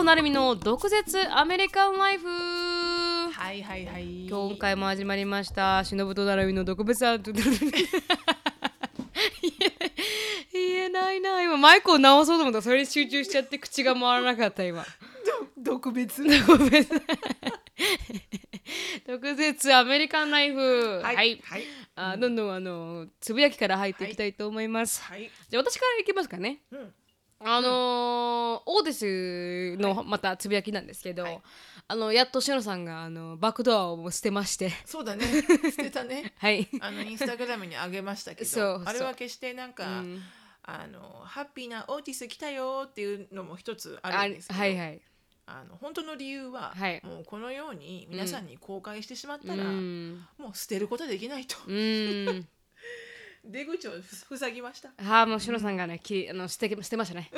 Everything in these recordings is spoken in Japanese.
藤成美の毒舌アメリカンライフ。はいはいはい。今回も始まりました。忍と成美の毒舌言え言えないな。今マイクを直そうと思ったらそれに集中しちゃって口が回らなかった今。ど特別ごめん毒舌アメリカンライフ。はい。はい、はい。あどんどんあのつぶやきから入っていきたいと思います、はい。じゃあ私からいきますかね。うんあのーオーディスのまたつぶやきなんですけど、はい。あのやっとしのさんがあのバックドアを捨てまして。そうだね。捨てたね。はい。あのインスタグラムに上げましたけそう。どあれは決してなんか、うん。あのハッピーなオーティス来たよっていうのも一つああるんですけどはいはい。あの本当の理由は、はい。もうこのように皆さんに公開してしまったうら、ん。もう捨てることはできないと。うん出口をふ塞ぎました？はあもうしのさんがねきあの捨て捨てましたね。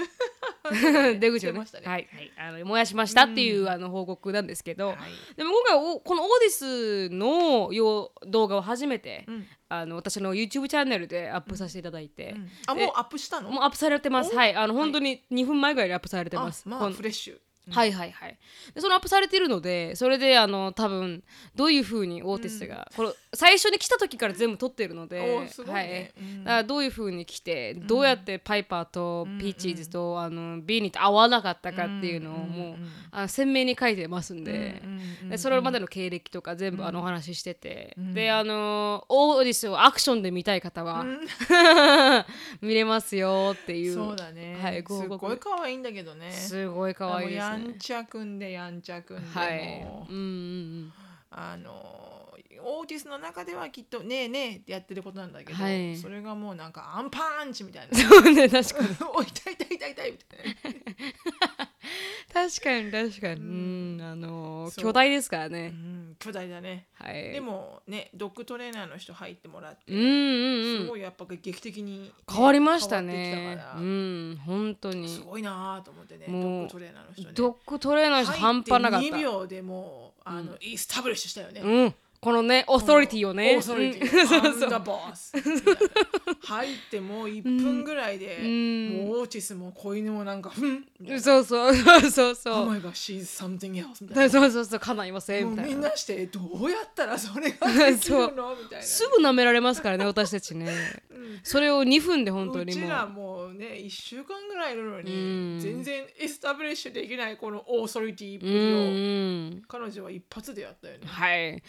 出口をね。捨てましたね。はい。はい。あの燃やしましたっていう、あの報告なんですけど、はい。でも今回おこのオーディスのよう動画を初めて、うん。あの私の YouTube チャンネルでアップさせていただいて、うん。あもうアップしたの？もうアップされてます。はい。あの本当に2分前ぐらいにアップされてます、あまあフレッシュ。はいはいはい。でそのアップされてるのでそれであの多分どういうふうにオーティスが、この最初に来た時から全部撮ってるのではい。うん。だからどういうふうに来て、どうやってパイパーとピーチーズと、あのビーニーと合わなかったかっていうのをもう、あの鮮明に書いてますんで,、でそれまでの経歴とか全部あのお話ししてて、であのオーディスをアクションで見たい方は、見れますよっていう。そうだね、はいすごい可愛いんだけどね。すごい可愛いですね。やんちゃくんでやんちゃくんではい。う。んうんあのオーティスの中ではきっと「ねえねえ」ってやってることなんだけど、はい。それがもうなんかアンパンチみたいな。うんそうね確か。に 「おい痛い痛い痛い痛い」みたいな。確かに確かに。うん。あのそう。巨大ですからね。うん巨大だね、はい。でもねドッグトレーナーの人入ってもらって、うんうんうん。すごいやっぱ劇的にね、変わりましたね。うん本当に。すごいなと思ってねドッグトレーナーの人ね。ドッグトレーナーの人半端なかった。2秒でもうあの、イスタブリッシュしたよね、うんこのねオーソリティをね。オーソリティうん そうアンそう。ダボス入ってもう1分ぐらいで、ん。もうオーティスも子犬もなんか「ふん」そうそう。そうそう「そう。Oh my god she's something else」みたいな。そうそうそう。叶いません。みたいな。みんなしてどうやったらそれができるの？みたいな。すぐ舐められますからね私たちね。それを2分で本当にもう。うちらもうね1週間ぐらいいるのに、うん。全然エスタブリッシュできないこのオーソリティぶりを、うんうん彼女は一発でやったよね。はい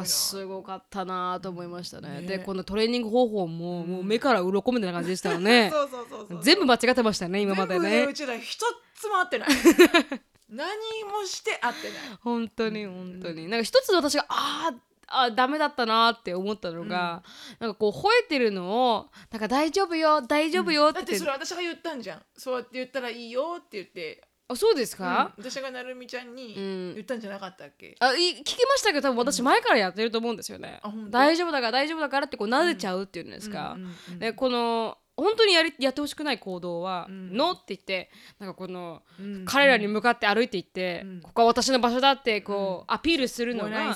かすごかったなと思いましたね。ね。でこのトレーニング方法ももう目から鱗みたいな感じでしたよね。そうそうそうそう全部間違ってましたね今までね。うちら一つも合ってない。何もして合ってない。本当に本当に。なんか一つ私があーあーダメだったなって思ったのが、なんかこう吠えてるのをなんか大丈夫よ大丈夫よっだってて,、それ私が言ったんじゃん。そうやって言ったらいいよって言って、あそうですうん。か、私がなるみちゃんにうん。言ったんじゃなかったっけ、あい聞きましたけど多分私前からやってると思うんですよね、あ本当？大丈夫だから大丈夫だからってこう撫でちゃうっていうんですか、うんうんうん。でこの本当にやりやってほしくない行動は「ん。ノー」って言ってなんかこの、うん。彼らに向かって歩いていって、うん。ここは私の場所だってこう、アピールするの When I が、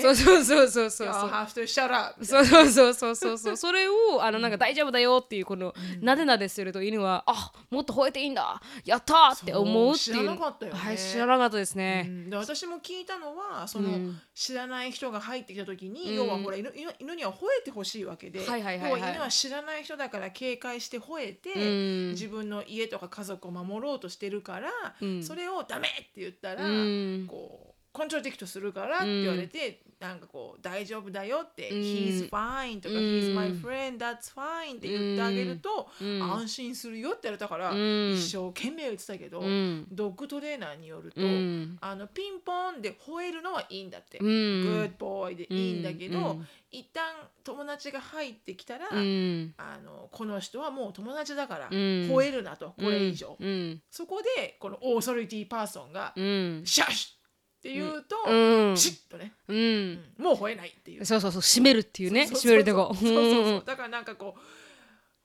そうそうそうそうそう。そうそうそうそうそうそうそう。それをあのなんか大丈夫だよっていうこのなでなですると犬はあもっと吠えていいんだやったーって思うっていう。知らなかったよね。はい知らなかったですうね、ん。で私も聞いたのはその、うん。知らない人が入ってきた時に、うん。要はほら犬犬犬には吠えてほしいわけで、はいはいはい犬は知らない人だから警戒して吠えて、うん。自分の家とか家族を守ろうとしてるから、うん。それをダメって言ったら、うん。こうコントラディクトするからって言われて、なんかこう大丈夫だよって、うん。He's fine とか、うん。He's my friend that's fine って言ってあげると、うん。安心するよって言われたから、うん。一生懸命言ってたけど、うん。ドッグトレーナーによると、うん。あのピンポンで吠えるのはいいんだって、うん。Good boy でいいんだけど、うん。一旦友達が入ってきたら、うん。あのこの人はもう友達だから、うん。吠えるなとこれ以上、うん。そこでこのオーソリティパーソンがうん「シャッシュ!」って言うと、うん。シッとね、うん。うん。もう吠えないっていう。そうそうそう。締めるっていうね。締めるとこ。そうそうそう。だからなんかこう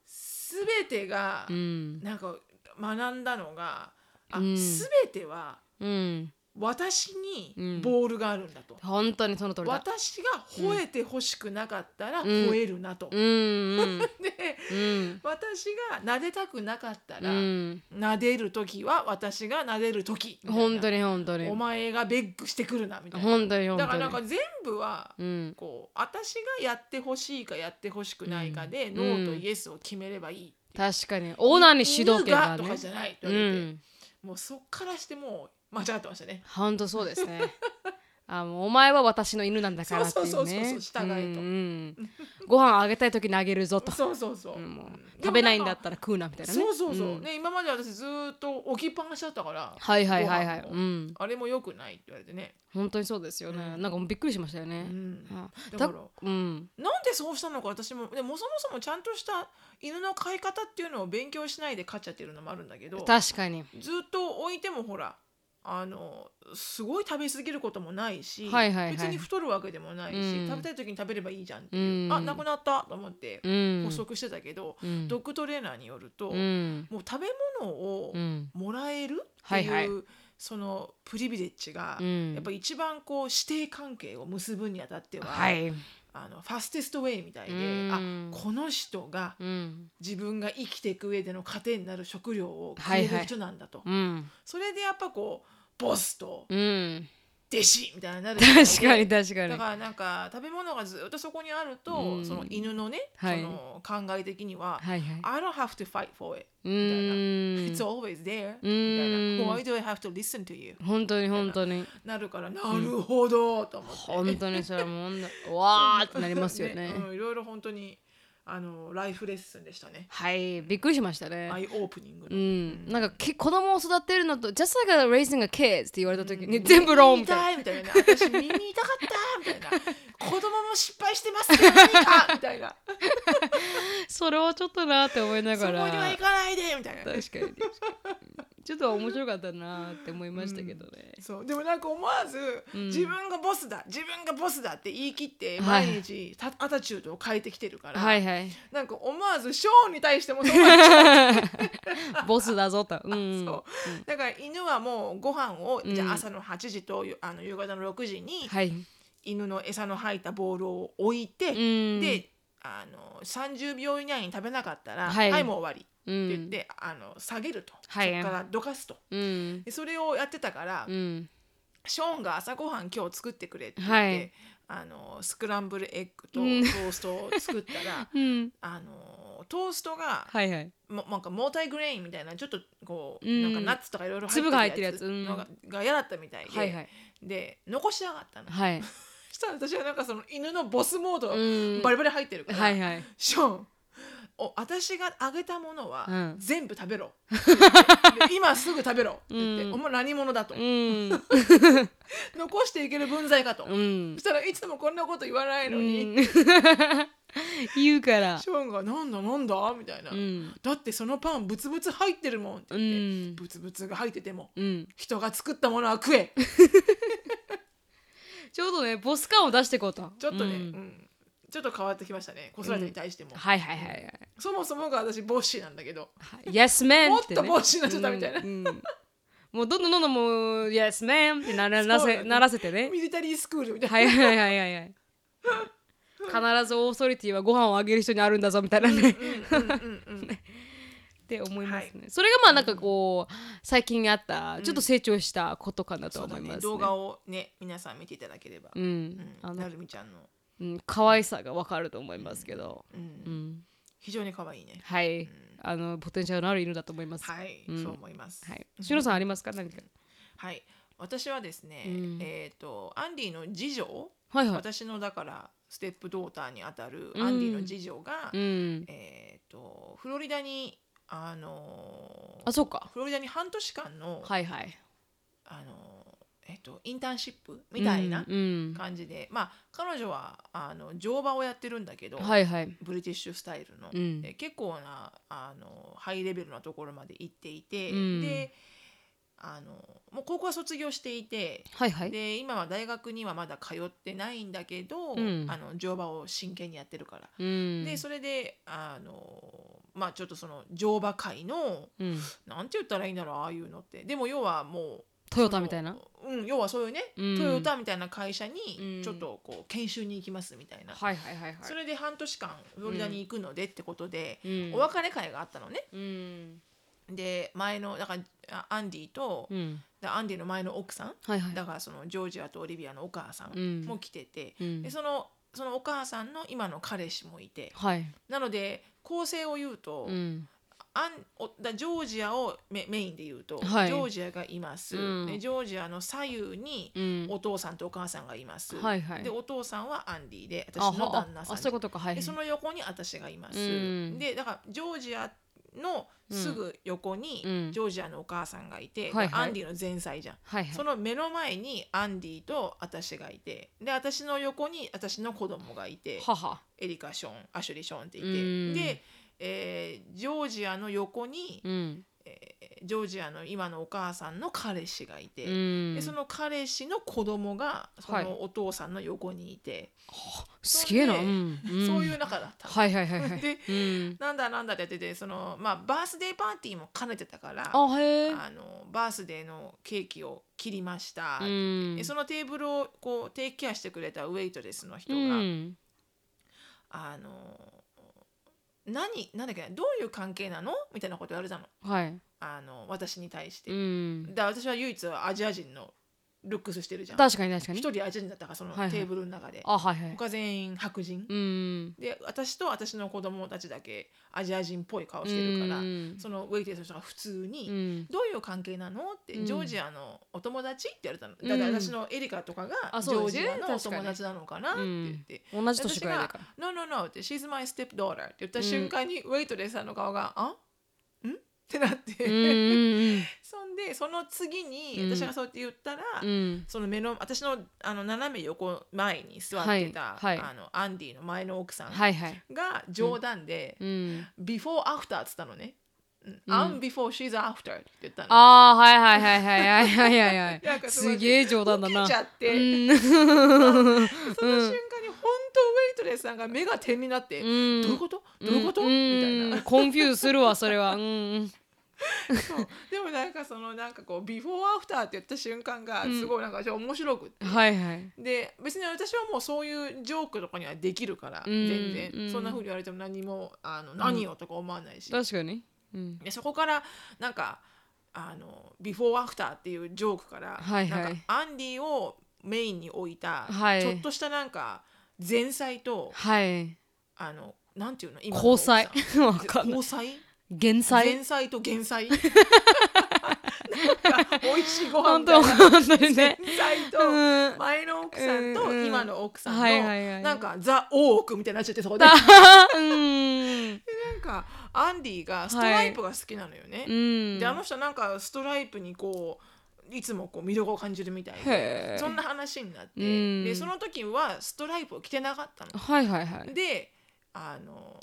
全てがうん。なんか学んだのが、あうん。全てはうん私うん。にボールがあるんだと、本当にその通りだ。私が吠えてほしくなかったらうん。吠えるなと、でうん。私が撫でたくなかったうら、ん。撫でる時は私が撫でる時本当に本当に。お前がベッグしてくるなみたいな。本当に本だからなんか全部はうん。こう私がやってほしいかやってほしくないかで、うん。ノーとイエスを決めればいい確かに。オーナーに主導権がね。犬とかじゃないとう言われて、ん。もうそっからしてもう間違ってましたね。本当そうですね。あもうお前は私の犬なんだからっていうね。そうそうそうそう従えと。うんうん。ご飯あげたい時にあげるぞと。そうそうそう、うんもううん。食べないんだったら食うなみたいなね。そうそうそう、んね今まで私ずーっと置きっぱなしだったからはいはいはいはい。うん。あれもよくないって言われてね、本当にそうですよね。うん。なんかもうびっくりしましたようねん、あ。だだからうん。なんでそうしたのか私もでもそもそもちゃんとした犬の飼い方っていうのを勉強しないで飼っちゃってるのもあるんだけど確かに。ずっと置いてもほらあのすごい食べ過ぎることもないし、はいはいはい。別に太るわけでもないし、うん。食べたい時に食べればいいじゃんっていう、うん。あなくなったと思ってうん。補足してたけど、うん。ドッグトレーナーによると、うん。もう食べ物をうんもらえるっていう、はいはい。そのプリビレッジが、うん。やっぱ一番こう師弟関係を結ぶにあたっては、はい。あのファステストウェイみたいで、うん。あこの人がうん。自分が生きていく上での糧になる食料をくはいはい。れる人なんだと、うん。それでやっぱこうボスとうん弟子みたいになる確かに確かに。だからなんか食べ物がずっとそこにあると、うん。その犬のね、はい。その考え的には、はいはい。I don't have to fight for it うみたいな、ん It's always there うみたいな。ん Why do I have to listen to you 本当に本当に。なるからなるほどと思って、本当にそれはもう わーってなりますよねうんいろいろ本当にあのライフレッスンでしたね。はいびっくりしましたね。アイオープニングうの、ん。なんかき子供を育てるのと just like a raising a kid って言われた時に全部ローンみたいな。耳痛いみたいな。私耳痛かったみたいな。子供も失敗してますけど何かみたいな。それはちょっとなって思いなそこがらには行かないでみたいな。確かにちょっと面白かったなって思いましたけどね、そう。でもなんか思わず、うん。自分がボスだ自分がボスだって言い切ってはい。毎日、たアタチュードを変えてきてるから、はいはい。なんか思わずショーンに対しても ボスだぞと、うんうそう。だから犬はもうご飯を、うんじゃあ朝の8時とあの夕方の6時に、はい、犬の餌の入ったボールを置いて、うん、であの30秒以内に食べなかったら「ははいい、もう終わり」うん、って言って、あの下げると、はい。そこからどかすと。うん。でそれをやってたから、うん。ショーンが朝ごはん今日作ってくれって言って、はい。あのスクランブルエッグとトうん。ーストを作ったら、うん。あのトーストが、はいはい。もなんかモータイグレインみたいなちょっとこう、うん。なんかナッツとかいろいろ粒が入ってるやつ。うん。のがが嫌だったみたいで、はいはい。で残しやがったの、はい、そしたら私はなんかその犬のボスモード、うん。バリバリ入ってるから、はいはい。ショーンお私があげたものはうん。全部食べろ、で今すぐ食べろ。って言って、うん。お前何者だと、うん。残していける分際かと、うん。そしたらいつもこんなこと言わないのに、うん。言うから。ショーンが「なんだなんだ?」みたいな、うんだってそのパンブツブツ入ってるもん」ってう言って、ん。ブツブツが入っててもうん。人が作ったものは食え。ちょうどねボス感を出していこうと。ちょっとね、ううんんちょっと変わってきましたね。子育てに対しても、はいはいはいはい。そもそもが私ボッシーなんだけど。Yes man もっとボッシーになっちゃったみたいな、うんうん。もうどんどんどんどんもう Yes man ってならなせならせてね。ミリタリースクールみたいな、はいはいはいはいはい。必ずオーソリティはご飯をあげる人にあるんだぞみたいなね。って思いますね、それがまあなんかこう最近あったちょっと成長したことかなと思います動画をね皆さん見ていただければ、うん、うん。あのなるみちゃんの、うん、可愛さがわかると思いますけど、うんうん、非常に可愛いねはい、あのポテンシャルのある犬だと思います。はい、うんそう思いますはい。しのさんありますか？何か。はい私はですね、うんえっ、とアンディの次女、はいはい。私のだからステップドーターにあたるうんアンディの次女が、うん。えっ、とフロリダにあのあ、そうか。フロリダに半年間の、はいはい。あのえっ、とインターンシップみたいなうん。感じで、まあ彼女はあの乗馬をやってるんだけど、はいはい。ブリティッシュスタイルの、うんで結構なあのハイレベルなところまで行っていて、うんであのもう高校は卒業していて、はいはい。で今は大学にはまだ通ってないんだけど、うんあの乗馬を真剣にやってるから、うん。でそれであのまあちょっとその乗馬界のうん。なんて言ったらいいんだろうああいうのってでも要はもうトヨタみたいな？うん、要はそういうね、うん。トヨタみたいな会社うん。にちょっとこう研修に行きますみたいな、はいはいはいはい。それで半年間フロリダに行くのでってことで、うん。お別れ会があったのね。うん。で前のだからあアンディと、うん。でアンディの前の奥さんはいはい。だからそのジョージアとオリビアのお母さうん。んも来てて、うん。でそのそのお母さんの今の彼氏もいて。はい。なので構成を言うと、うんアンおだジョージアをメメインで言うと、はい。ジョージアがいます、うん。でジョージアの左右にうん。お父さんとお母さんがいます、はいはい。でお父さんはアンディであ私のは旦那さん。そういうことか。はいでその横に私がいます、うん。でだからジョージアのすぐ横にうん。ジョージアのお母さんがいて、はいはい。アンディの前妻じゃん、はいはい。その目の前にアンディと私がいてで私の横に私の子供がいて母エリカ・ショーンアシュリー・ショーンっていうん。てで、えージョージアの横に、うん。えージョージアの今のお母さんの彼氏がいて、うん。でその彼氏の子供がそはい。のお父さんの横にいて、すげえな。そうん。ん。そういう仲だったの。はいはいはいはい。でうん。なんだなんだってやっててその、まあ、バースデーパーティーも兼ねてたからあのバースデーのケーキを切りました、うん。でそのテーブルをこうテイクケアしてくれたウェイトレスの人うが、ん。あの何なんだっけなどういう関係なの？みたいなこと言われたの。はい。あの私に対して、うん。だ私は唯一アジア人のルックスしてるじゃん。確かに確かに。一人アジア人だったからそのテーブルの中で、あはいはい。他全員白人、うんで私と私の子供たちだけアジア人っぽい顔してるから、うんそのウェイテレスの人が普通に、うん。どういう関係なのって、うん。ジョージアのお友達って言われたの、うん。だから私のエリカとかがジョージアのお友達なのかなって言って、同じ年ぐらいだから「No no no」って「She's my stepdaughter」って言った瞬間に、ウェイトレスさんの顔が「あ？ん?」ってなって。そんでその次に私がそうやって言ったら、うん、その目の私のあの斜め横前に座ってた、はいはい、あのアンディの前の奥さんが冗談で「、ビフォーアフター」っつったのね。I'm before she's after って言ったの。ああ、はいはいはいはいはいはいはい。すげえ冗談だな。ちゃって。うん、その瞬間に本当ウェイトレスさんが目が点になって、うん、どういうこと？どういうこと、うん、みたいな。 confuse するわ、それは。うん、そう。でもなんかそのなんかこうビフォーアフターって言った瞬間がすごいなんか面白くって、はいはい。で別に私はもうそういうジョークとかにはできるから、うん全然、うん。そんな風に言われても何もあの何よとか思わないし、確かに。うん。でそこからなんかあのビフォーアフターっていうジョークから、はいはい。なんかアンディをメインに置いた、はい。ちょっとしたなんか前妻とはい。あのなんていうの？今の交際。交際？減災前菜と減菜？なんか美味しいご飯みたいな。本当にね。前菜とうん。前の奥さんとうん今の奥さんのはいはいはいなんかザ・大奥みたいになっちゃってそこで。あなんうんかアンディがストライプが好きなのよね、うん。であの人なんかストライプにこういつもこう魅力を感じるみたいへでーそんな話になって。うん。でその時はストライプを着てなかったの。はいはいはい。であの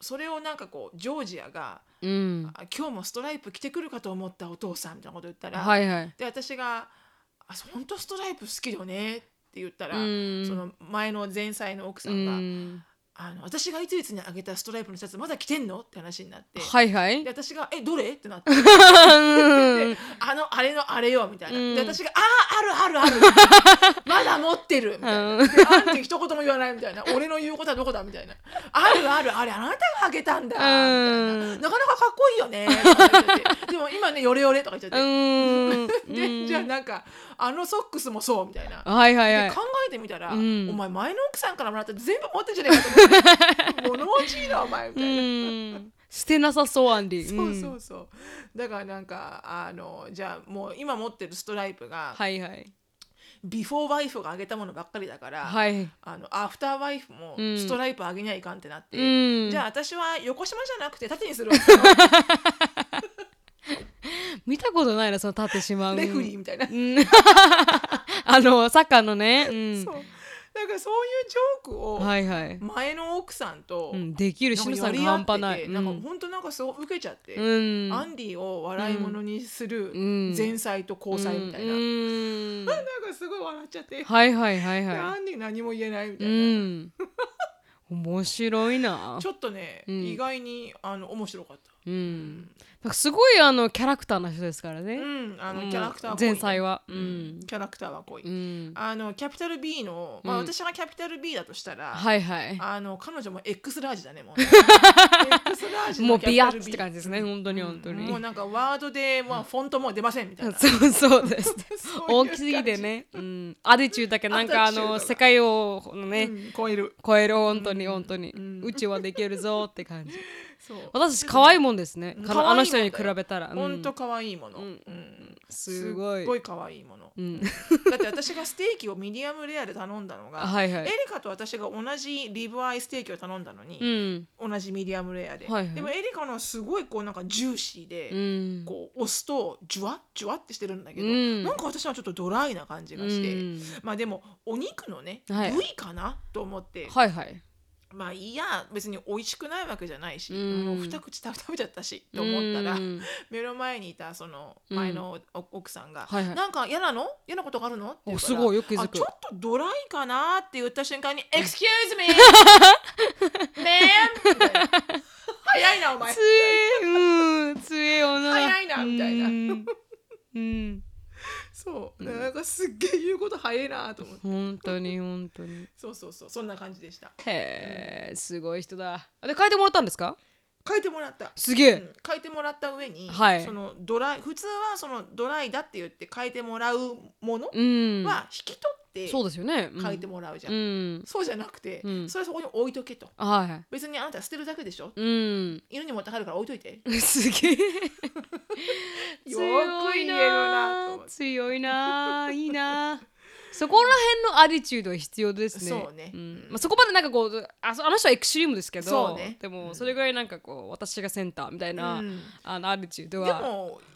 それをなんかこうジョージアがうん。あ今日もストライプ着てくるかと思ったお父さんみたいなこと言ったら、はいはい。で私が「あ本当ストライプ好きよね」って言ったら、うん。その前の前妻の奥さうんが、んあの私がいついつにあげたストライプのシャツまだ着てんのって話になって、はいはい。で私が「えどれ?」ってなって「う んであのあれのあれよ」みたいな、うん。で私が「あああるあるある」まだ持ってる」みたいな「うん。であんて一言も言わない」みたいな「俺の言うことはどこだ」みたいな「あるあるあれあなたがあげたんだ」みたいな。うん「なかなかかっこいいよね」とか言っちゃって。でも今ねヨレヨレ」とか言っちゃって。うん。でじゃあなんかあのソックスもそうみたいな。はいはいはい。で考えてみたら、うん。お前前の奥さんからもらったら全部持ってんじゃねえかと思って 物落ちいなお前みたういな、ん。捨てなさそうアンディそうそううそう。だからなんかあのじゃあもう今持ってるストライプが、はいはい。ビフォーワイフがあげたものばっかりだから、はい。あのアフターワイフもうんストライプあげにはいかんってなって、うん。じゃあ私は横島じゃなくて縦にするわ 見たことないなその立ってしまうレフリーみたいな、うん。あのサッカーのね。うん。そうだからそういうジョークをはいはい。前の奥さんと、うんできるしのさん半端ない。てなんか本当なんかすごい受けちゃって、うん。アンディを笑い物にするうん。前妻と交際みたいな、うん。なんかすごい笑っちゃって、はいはいはいではアンディ何も言えないみたいいな、うん。面白いな。ちょっとね、うん。意外にあの面白かった。ううん、なんかすごいあのキャラクターな人ですからね、うん、あのキャラクター前菜は。ううん。ん、キャラクターは濃い、うん、あのキャピタル B の、まあ、うん。私がキャピタル B だとしたら、はいはい。あの彼女も X ラージだねもうね。X ラージもうビヤッって感じですね本当に本当に、もうなんかワードで、まあ、フォントも出ませんみたいな。そうそうです。大きすぎてね、うん、アディチューだけなんかあの世界をね、うん超える。超える。本当に本当に、う宙はできるぞって感じそう。私可愛いもんですね、あの人に比べたら、うんほん。と可愛いもの、すごい。すっごい可愛いもの。うん、だって私がステーキをミディアムレアで頼んだのが、はいはい。エリカと私が同じリブアイステーキを頼んだのに、うん。同じミディアムレアで、でもエリカのはすごいこうなんかジューシーで、うん。こう押すとジュワッジュワッってしてるんだけど、うん。なんか私はちょっとドライな感じがして、うん。まあでもお肉のね、はい。部位かなと思って、はいはいまあいいや別に美味しくないわけじゃないし、うん。もう二口食べちゃったしと思ったら、うん。目の前にいたその前のお奥さんが「はいはい。なんか嫌なの？嫌なことがあるの?」って言うからおすごいよく気づく。あちょっとドライかなって言った瞬間に「Excuse me! ねえ!」みたいな早いなお前。つえうんつえよな早いなみたいな。うん、うん、そう。なんかすっげえ言うこと早いなと思って。本当に本当に。そうそうそうそんな感じでした。へえすごい人だ。で書いてもらったんですか？書いてもらった。すげえ、うん。書いてもらった上に、はい。そのドライ普通はそのドライだって言って書いてもらうものうん。は引き取ってそうですよね、うん。書いてもらうじゃん、うん。そうじゃなくて、うん。それはそこに置いとけと。はいはい。別にあなた捨てるだけでしょ。うん。犬に持って帰るから置いといて。すげえ。よく言えるな強いないいなそこら辺のアティチュードは必要ですね。そうね。ん。まあ、そこまでなんかこうあそあの人はエクストリームですけどね。でもそれぐらいなんかこう私がセンターみたいな、うん。あのアティチュードは。でもま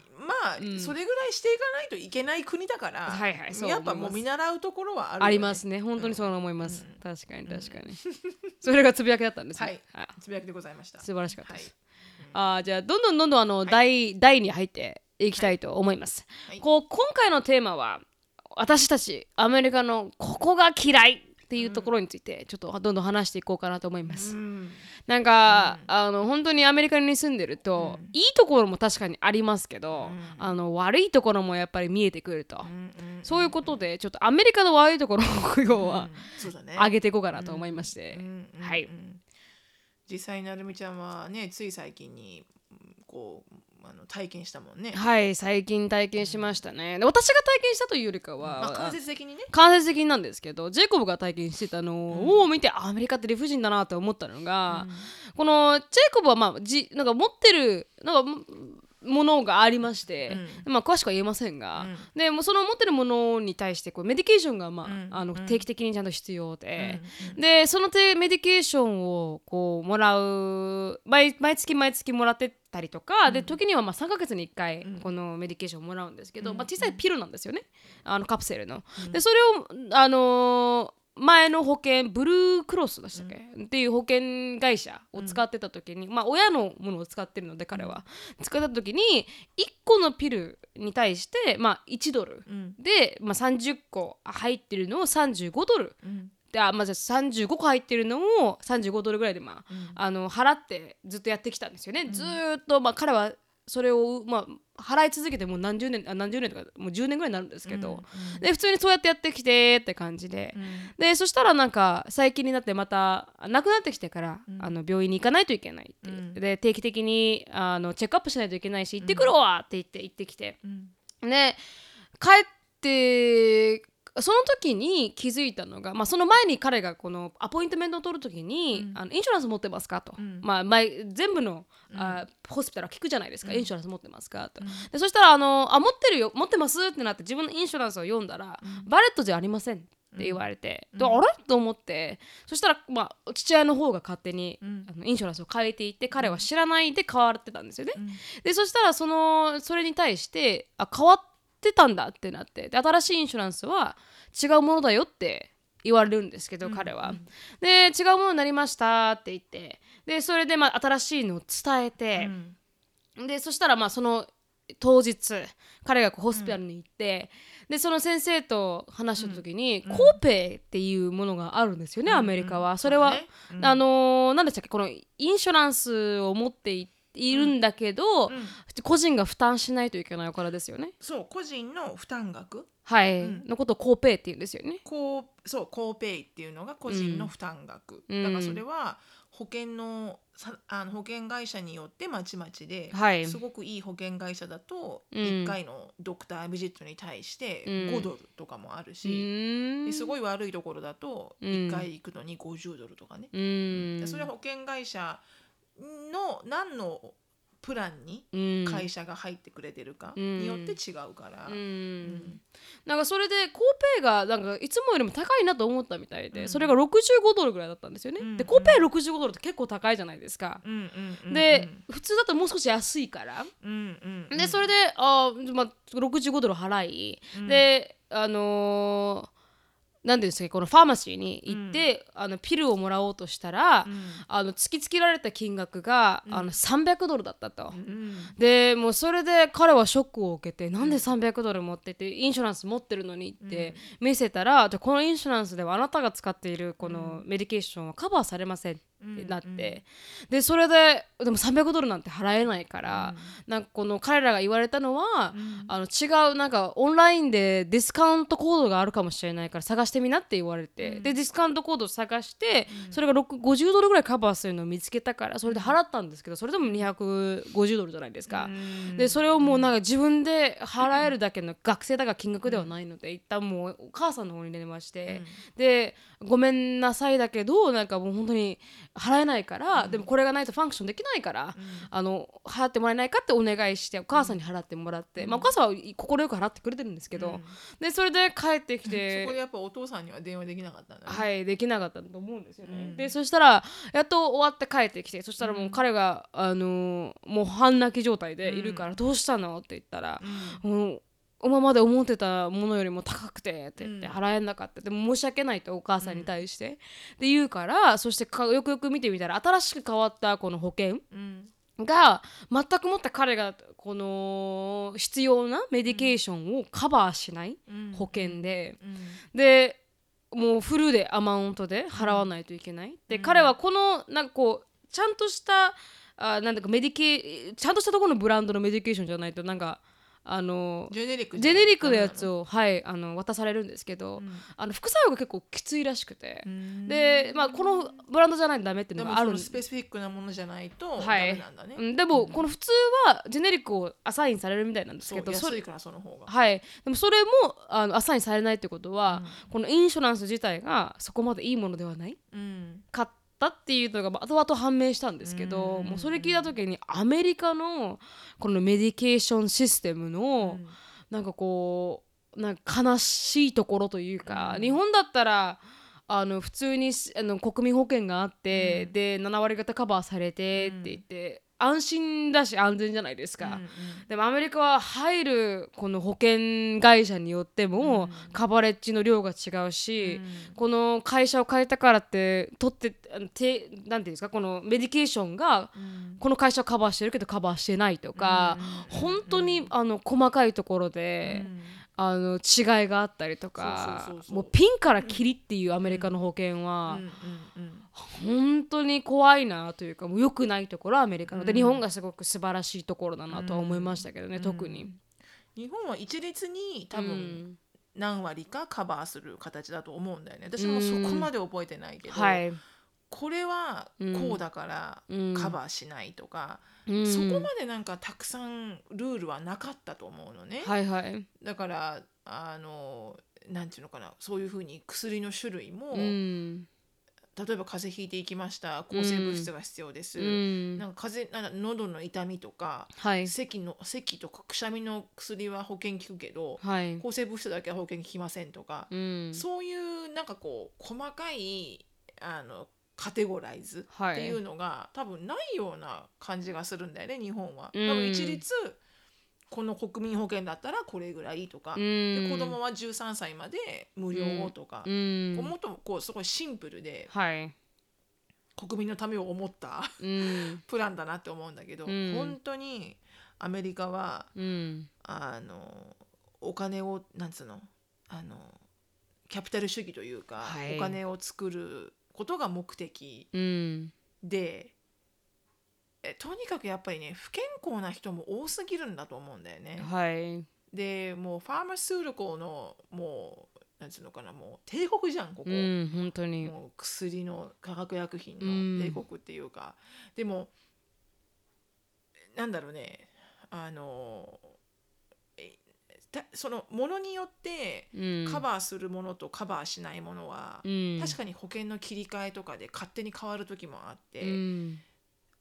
あ、うん。それぐらいしていかないといけない国だから、はいはいそうやっぱもう見習うところはあるよね。ありますね。本当にそう思います、確かに確かに、それがつぶやきだったんですね、はい。つぶやきでございました。素晴らしかったです、はい。あーじゃあどんどんどんどんあの、第第に入っていきたいと思います、はい。こう今回のテーマは私たちアメリカのここが嫌いっていうところについてちょっとどんどん話していこうかなと思います、うんなんか、あの本当にアメリカに住んでると、いいところも確かにありますけど、あの悪いところもやっぱり見えてくると、うんうんそういうことでちょっとアメリカの悪いところを今日はね。上げていこうかなと思いまして、うんうんはいうん。実際になるみちゃんはねつい最近にうんこうあの体験したもんね、はい最近体験しましたね。で私が体験したというよりかは、まあ、間接的にね。間接的なんですけどジェイコブが体験してたのを見て、あアメリカって理不尽だなと思ったのが、このジェイコブはまあじなんか持ってるなんかもものがありまして、まあ詳しくは言えませんが、でもうその持ってるものに対してこうメディケーションが、まあうん。あの定期的にちゃんと必要で、うん。でそのてメディケーションをこうもらう毎毎月毎月もらってたりとか、で時にはまあ3ヶ月に1回このメディケーションをもらうんですけど、まあ、小さいピルなんですよね。あのカプセルの。でそれをあのー前の保険ブルークロスでしたっけ、っていう保険会社を使ってた時に、まあ親のものを使ってるので彼は、使った時に1個のピルに対して、まあ、1ドル、うん。で、まあ、30個入ってるのを35ドル。うん。であ、まあ、じゃあ35個入ってるのを35ドルぐらいで、まああの払ってずっとやってきたんですよね、ずーっと、まあ、彼はそれを、まあ、払い続けてもう何十年あ何十年とかもう10年ぐらいになるんですけど、で普通にそうやってやってきてって感じで、でそしたらなんか最近になってまた亡くなってきてから、あの病院に行かないといけないって、で定期的にあのチェックアップしないといけないし行ってくるわって言って行ってきて、で帰ってその時に気づいたのが、まあ、その前に彼がこのアポイントメントを取る時に、あのインシュランス持ってますかと、まあ、前全部の、あホスピタルは聞くじゃないですか、インシュランス持ってますかと、でそしたらあのあ持ってるよ持ってますってなって自分のインシュランスを読んだら、バレットじゃありませんって言われて、であれ？と思って。そしたら、まあ、父親の方が勝手に、あのインシュランスを変えていって彼は知らないで変わってたんですよね。でそしたらそのそれに対してあ変わってたんだってなって。で新しいインシュランスは違うものだよって言われるんですけど、彼は。で違うものになりましたって言ってでそれでまあ新しいのを伝えて、でそしたらまあその当日彼がこうホスピタルに行って、でその先生と話した時に、コーペイっていうものがあるんですよね、アメリカは。それは、ねあのー何でしたっけこのインシュランスを持っていいるんだけど、うん。個人が負担しないといけないお金ですよね。そう個人の負担額。はい、うん。のことをコーペイって言うんですよね。こうそうコーペイっていうのが個人の負担額、うん。だからそれは保険のさあの保険会社によってまちまちで、はい。すごくいい保険会社だとうん。1回のドクタービジットに対してうん。5ドルとかもあるうし、ーん。ですごい悪いところだとうん。1回行くのに50ドルとかね、うーん。でそれは保険会社の何のプランにうん。会社が入ってくれてるかうん。によって違うから、うん。うん。なんかそれでコーペイがなんかいつもよりも高いなと思ったみたいで、うん。それが65ドルぐらいだったんですよね、うん。でコーペイ65ドルって結構高いじゃないですか、うんうんうんで普通だともう少し安いから、うんうんうん。でそれであー、まあ、65ドル払い、うん。であのーなんていうんですかこのファーマシーに行って、あのピルをもらおうとしたら、うん。あの突きつけられた金額が、うん。あの300ドルだったと。うんでもうそれで彼はショックを受けて、なんで300ドル持っててインシュランス持ってるのにって見せたら、じゃあこのインシュランスではあなたが使っているこのメディケーションはカバーされませんってなって、でそれででも300ドルなんて払えないから、なんかこの彼らが言われたのは、あの違うなんかオンラインでディスカウントコードがあるかもしれないから探してみなって言われて、でディスカウントコードを探して、それが6 50ドルぐらいカバーするのを見つけたからそれで払ったんですけどそれでも250ドルじゃないですか。でそれをもうなんか自分で払えるだけの学生だから金額ではないので、一旦もうお母さんの方に電話して、でごめんなさいだけどなんかもう本当に払えないから、でもこれがないとファンクションできないから、あの払ってもらえないかってお願いしてお母さんに払ってもらって、まあ、お母さんは快く払ってくれてるんですけど、でそれで帰ってき そてこでやっぱお父さんには電話できなかったんだね。はいできなかったと思うんですよね、うん。でそしたらやっと終わって帰ってきてそしたらもう彼が、あのーもう半泣き状態でいるから「どうしたの?」って言ったら「もう今まで思ってたものよりも高くて」って言ってうん。払えなかった。でも申し訳ないとお母さんに対して、で言うからそしてかよくよく見てみたら新しく変わったこの保険うん。が全くもって彼がこの必要なメディケーションをカバーしないうん。保険で、うん。でもうフルでアマウントで払わないといけない。で、彼はこのなんかこうちゃんとしたあなんだかメディケちゃんとしたところのブランドのメディケーションじゃないとなんかあのジェネリックジェネリックのやつを。を、はい、あの渡されるんですけど、うん。あの副作用が結構きついらしくて、うん。で、まあ、このブランドじゃないとダメっていうでのがあるスペシフィックなものじゃないとダはい。メなんだね。うん、でもこの普通はジェネリックをアサインされるみたいなんですけどそれからその方が。はい、でもそれもあのアサインされないってことは、このインシュランス自体がそこまでいいものではないうん。かったっていうのがまあ後々判明したんですけど、うん。もうそれ聞いた時にアメリカのこのメディケーションシステムの、うん。なんかこうなんか悲しいところというか、うん。日本だったらあの普通にしあの国民保険があって、で7割方カバーされてって言って、安心だし安全じゃないですか。うんうん。でもアメリカは入るこの保険会社によってもカバレッジの量が違うし、この会社を変えたからって取ってあのてなんていうんですかこのメディケーションがうん。この会社はカバーしてるけどカバーしてないとか、本当にあの細かいところで、あの違いがあったりとかもうピンからキリっていうアメリカの保険は、うんうんうん本当に怖いなというかもう良くないところはアメリカの。で、日本がすごく素晴らしいところだなとは思いましたけどね、特に。日本は一律に多分うん。何割かカバーする形だと思うんだよね。私もそこまで覚えてないけど、はい、これはこうだからうん。カバーしないとか、うん。そこまでなんかたくさんルールはなかったと思うのね。はいはい。だからあのなんていうのかなそういうふうに薬の種類も、うん例えば風邪ひいていきました。抗生物質が必要です、うん。なんか風邪喉の痛みとかはい。咳の咳とかくしゃみの薬は保険効くけどはい。抗生物質だけは保険効きませんとか、うん。そういうなんかこう細かいあのカテゴライズはいっていうのが、多分ないような感じがするんだよね日本は。うん。多分一律この国民保険だったらこれぐらいとか、うん。で子供は13歳まで無料とか、うん。もっとこうすごいシンプルではい。国民のためを思ったうん。プランだなって思うんだけど、うん。本当にアメリカはうん。あのお金をなんつうのあのキャピタル主義というか、はい。お金を作ることが目的うん。でえとにかくやっぱりね不健康な人も多すぎるんだと思うんだよね。はい。でもうファーマスールコのもうなんつうのかなもう帝国じゃんここ、うん本当に。もう薬の化学薬品の帝国っていうか、でもなんだろうねあのそのものによってうん。カバーするものとカバーしないものは、うん。確かに保険の切り替えとかで勝手に変わる時もあって、うん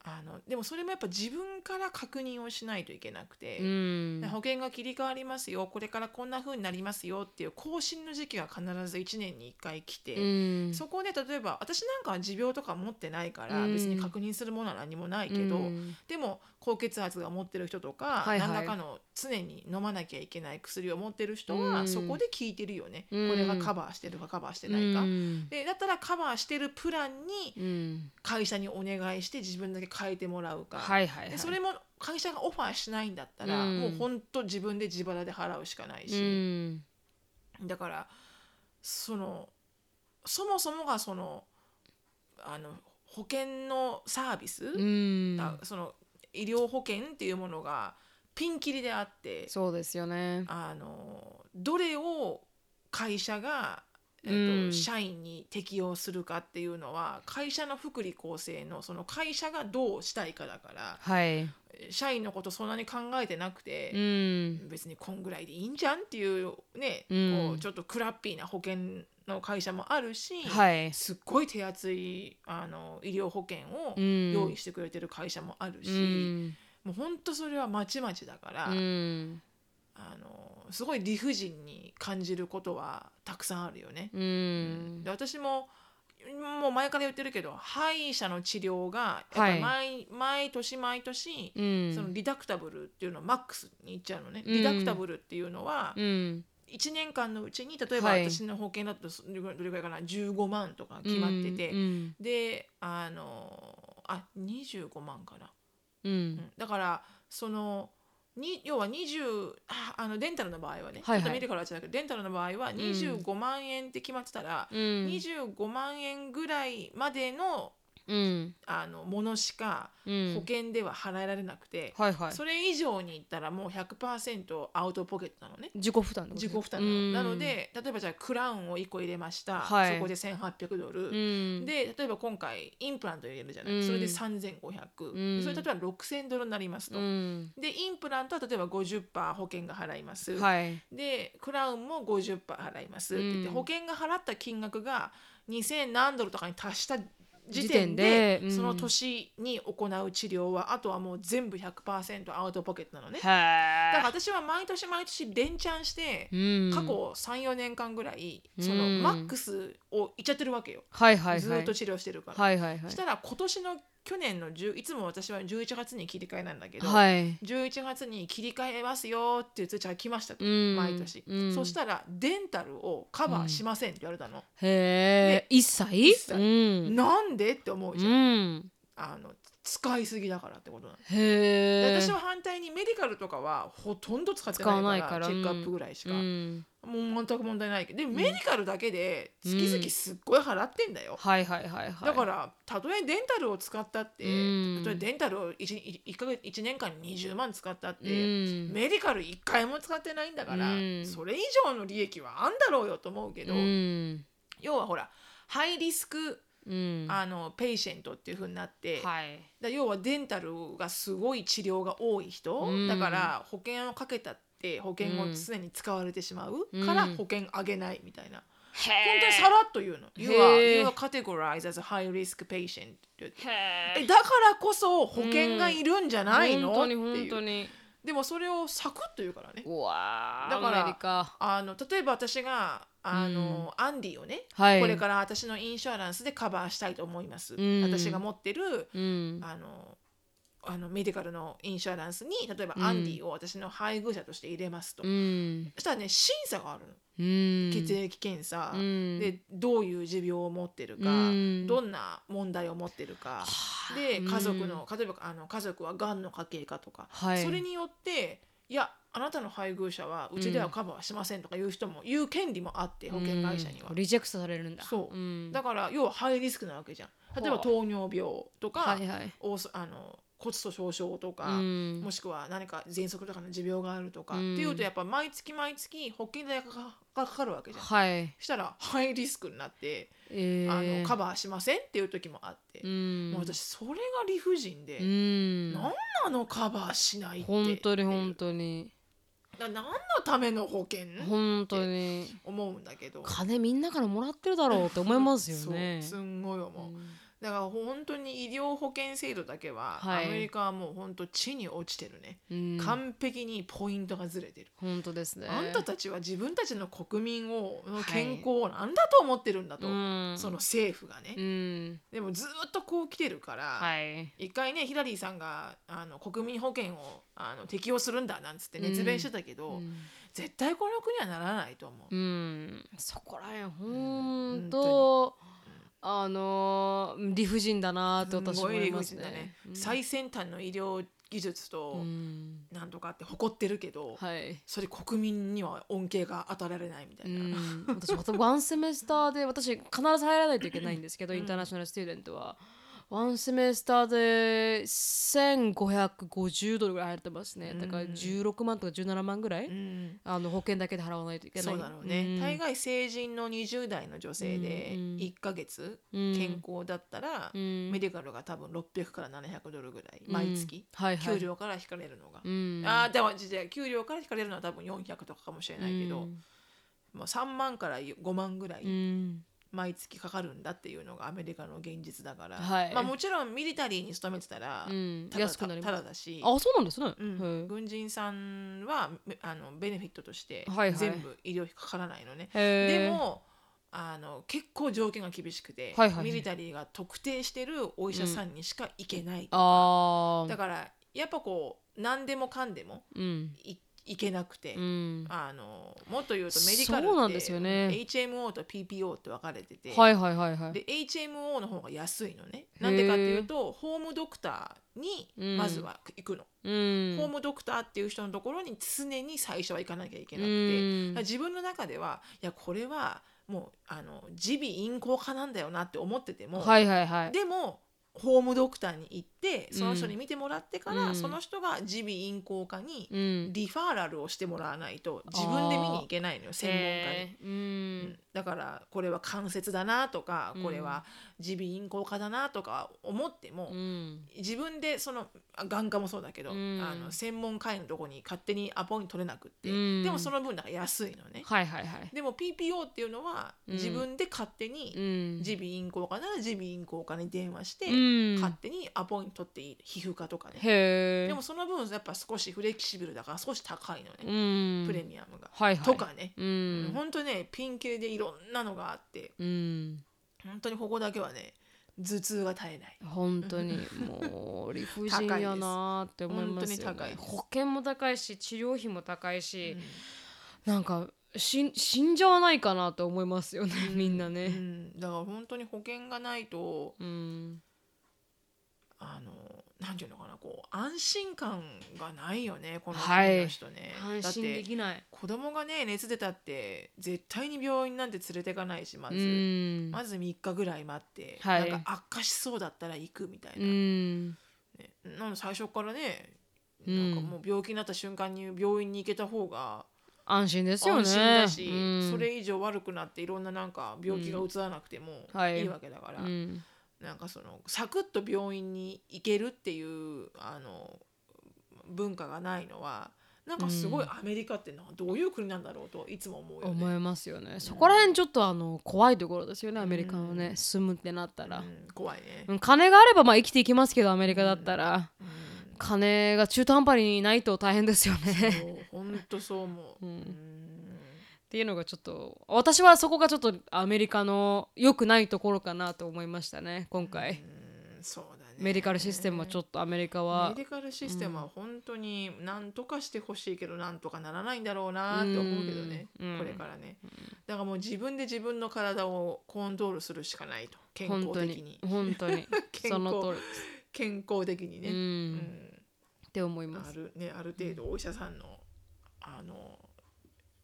あのでもそれもやっぱ自分から確認をしないといけなくて、うん。保険が切り替わりますよこれからこんな風になりますよっていう更新の時期が必ず1年に1回来て、うん。そこで例えば私なんかは持病とか持ってないからうん。別に確認するものは何もないけど、うん。でも高血圧が持ってる人とか、はいはい。何らかの常に飲まなきゃいけない薬を持ってる人は、うん。そこで聞いてるよね、うん。これがカバーしてるかカバーしてないか。うん。でだったらカバーしてるプランにうん。会社にお願いして自分だけ変えてもらうか、はいはいはい。でそれも会社がオファーしないんだったら、うん。もうほんと自分で自腹で払うしかないし、うん。だからそのそもそもがそのあの保険のサービス、うん。あその医療保険っていうものがピンキリであってそうですよね。あのどれを会社が、えっとうん社員に適用するかっていうのは会社の福利厚生のその会社がどうしたいかだからはい。社員のことそんなに考えてなくてう、ん。別にこんぐらいでいいんじゃんっていうね、うん。こうちょっとクラッピーな保険の会社もあるし、はい。すっごい手厚いあの医療保険をうん。用意してくれてる会社もあるし、うん。もう本当それはまちまちだから、うん。あのすごい理不尽に感じることはたくさんあるよね。うん。で私ももう前から言ってるけど歯医者の治療がやっぱり毎,、毎年毎年、うん。そのリダクタブルっていうのをマックスにいっちゃうのね、うん。リダクタブルっていうのはうん。1年間のうちに例えばはい。私の保険だとどれぐらいかな？15万とか決まってて、うんであのあ25万かな、だからそのに要は20ああのデンタルの場合はね、はいはい。ちょっとメディカルは違うけどデンタルの場合は25万円って決まってたら、うん。25万円ぐらいまでのうんあのものしかうん。保険では払えられなくて、はいはい。それ以上にいったらもう100%アウトポケットなのね。自己負担自己負担なの,、なので例えばじゃあクラウンを1個入れました、はい。そこで1800ドル、うん。で例えば今回インプラント入れるじゃない、うん。それで3500、うん。でそれ例えば6000ドルになりますと、うん。でインプラントは例えば50%保険が払います、はい。でクラウンも50%払いますって言って、うん。保険が払った金額が2000何ドルとかに達した時時点点ででうん。その年に行う治療はあとはもう全部100%アウトポケットなのね。だからは私は毎年毎年連チャンしてい過去34年間ぐらいそのうん。マックスをいっちゃってるわけよ、はいはいはい。ずーっと治療してるから。はいはいはい。そしたら今年の去年の10いつも私は11月に切り替えなんだけど、はい。11月に切り替えますよっていう通知が来ましたと、うん。毎年、うん。そしたらデンタルをカバーしませんって言われたの、へえ一切？一切。うん。なんで？って思うじゃん、うん。あの使いすぎだからってことなの。でへえ私は反対にメディカルとかはほとんど使ってないいから。らチェックアップぐらいしか、うん。もう全く問題ないけど。でもメディカルだけで月々すっごい払ってんだよ、はいはいはいはい。だからたとえデンタルを使ったって、うん。たとえデンタルを 1, 一ヶ月1年間に20万使ったって、うん。メディカル1回も使ってないんだから、うん。それ以上の利益はあんだろうよと思うけど、うん。要はほらハイリスクうん。あの patient っていう風になって、はい。だ要はデンタルがすごい治療が多い人、うん。だから保険をかけたって保険を常に使われてしまううん。から保険あげないみたいな、へ本当にさらっと言うの。You are, you are categorized as a high risk patient だからこそ保険がいるんじゃないの、本当にっていう。本当にでもそれをサクッと言うからね。うわー。だからアメリカ。あの例えば私があの、アンディをね、はい。これから私のインシュアランスでカバーしたいと思います、うん。私が持ってるうん。あのあのメディカルのインシュアランスに例えばうん。アンディを私の配偶者として入れますと、うん。そしたらね審査があるの、うん血液検査、うん。でどういう持病を持ってるか、うん。どんな問題を持ってるか、でうん。家族の例えばあの家族はがんの家系かとか、はい。それによっていやあなたの配偶者はうちではカバーしませんとかいう人も言う権利もあって保険会社には。うん、リジェクトされるんだ。そう。うん。だから要はハイリスクなわけじゃん。例えばはあ糖尿病とか、はいはい。あの骨粗しょう症とか、うん。もしくは何か喘息とかの持病があるとか、うん。っていうとやっぱ毎月毎月保険代がかがかかるわけじゃん。はい。したらハイリスクになって、えあのーカバーしませんっていう時もあって、うん。もう私それが理不尽で、うん。なんなのカバーしないって。本当に本当に。だ何のための保険？本当に。思うんだけど。金みんなからもらってるだろうって思いますよね。すんごい思う、うんだから本当に医療保険制度だけは、はい。アメリカはもう本当地に落ちてるね、うん。完璧にポイントがずれてる、本当ですね。あんたたちは自分たちの国民をのはい。健康をなんだと思ってるんだと、うん。その政府がね、うん。でもずっとこう来てるから、はい。一回ねヒラリーさんがあの国民保険をあの適用するんだなんつって熱弁してたけど、うん。絶対この国はならないと思う。うん。そこらへんほん。本とあのー理不尽だなって私すごい理は思います不尽だね。ね。うん。最先端の医療技術とうん。なんとかって誇ってるけど、はい。それ国民には恩恵が与えられないみたういな。ん、私ワンセメスターで私必ず入らないといけないんですけど、インターナショナルスチューデントはワンセメスターで1550ドルぐらい入ってますね。だから16万とか17万ぐらい、うん。あの保険だけで払わないといけない。そうだろうね、ん。大概成人の20代の女性でうん1ヶ月うん。健康だったら、うん。メディカルが多分600から700ドルぐらい毎月、うんはいはい。給料から引かれるのが、うん。あーでも給料から引かれるのは多分400とかかもしれないけど、うん。もう3万から5万ぐらいうん毎月かかるんだっていうのがアメリカの現実だから、はい。まあ、もちろんミリタリーに勤めてたらうんただ,、安くなりただだし、あそうなんですね、うん。へ軍人さんはめあのベネフィットとしてはいはい。全部医療費かからないのね、えへーでもあの結構条件が厳しくて、はいはいはい。ミリタリーが特定してるお医者さんにしか行けないとか、ああだからやっぱこう何でもかんでもうんいいけなくて、うん。あのもっと言うとメディカルってですよね。HMO と PPO って分かれてて、はいはいはいはい。で HMO の方が安いのね。なんでかっていうとホームドクターにまずは行くの、うん。ホームドクターっていう人のところに常に最初は行かなきゃいけなくて、うん。自分の中ではいやこれはもうあの耳鼻咽喉科なんだよなって思ってても、はいはいはい。でもホームドクターに行ってその人に見てもらってから、うん。その人が耳鼻咽喉科にうん。リファーラルをしてもらわないと自分で見に行けないのよ専門家に。うん。だからこれは関節だなとかうん。これは耳鼻咽喉科だなとか思っても、うん。自分でそのあ眼科もそうだけど、うん。あの専門科医のとこに勝手にアポイント取れなくって、うん。でもその分だから安いのね。はいはいはい。でも PPO っていうのはうん。自分で勝手にうん。耳鼻咽喉科なら耳鼻咽喉科に電話して、うん。勝手にアポイント取っていい皮膚科とかね。へえでもその分やっぱ少しフレキシブルだから少し高いのうね、ん。プレミアムが。はいはい。とかね、うん。ほんとねピン系でいろんなのがあって。うん。本当にここだけはね頭痛が絶えない。本当に。もう理不尽やなって思いますよ、ね、高い。です本当に高いです。保険も高いし治療費も高いしう、ん。なんかしん死んじゃわないかなと思いますよね、みんなうねん、だから本当に保険がないとうんあのなんていうのかなこう安心感がないよねこのの人ね、だっ安心でてきない。子供がね熱出たって絶対に病院なんて連れてかないしまず、うん。まず3日ぐらい待って、はい。なんか悪化しそうだったら行くみたいな、うん。ね、なので最初からねうん。なんかもう病気になった瞬間に病院に行けた方が安心ですよね。安心だし、うん。それ以上悪くなっていろんななんか病気がうつらなくてもはい。いいわけだから、うんなんかそのサクッと病院に行けるっていうあの文化がないのはなんかすごいアメリカってなどういう国なんだろうといつも思うよね。思いますよね。そこら辺ちょっとあの怖いところですよねアメリカのね、住むってなったら、うん怖いね。うん金があればまあ生きていきますけどアメリカだったら、うん。金が中途半端にないと大変ですよね。そう本当そう思う。うん。うんっていうのがちょっと私はそこがちょっとアメリカの良くないところかなと思いましたね今回、うんそうだね。メディカルシステムはちょっとアメリカは。メディカルシステムは本当に何とかしてほしいけど何とかならないんだろうなって思うけどね、うん。これからね、だからもう自分で自分の体をコントロールするしかないと健康的に。本当に。その通り。健康的にね、うんうん。って思います。あるねある程度お医者さんのあの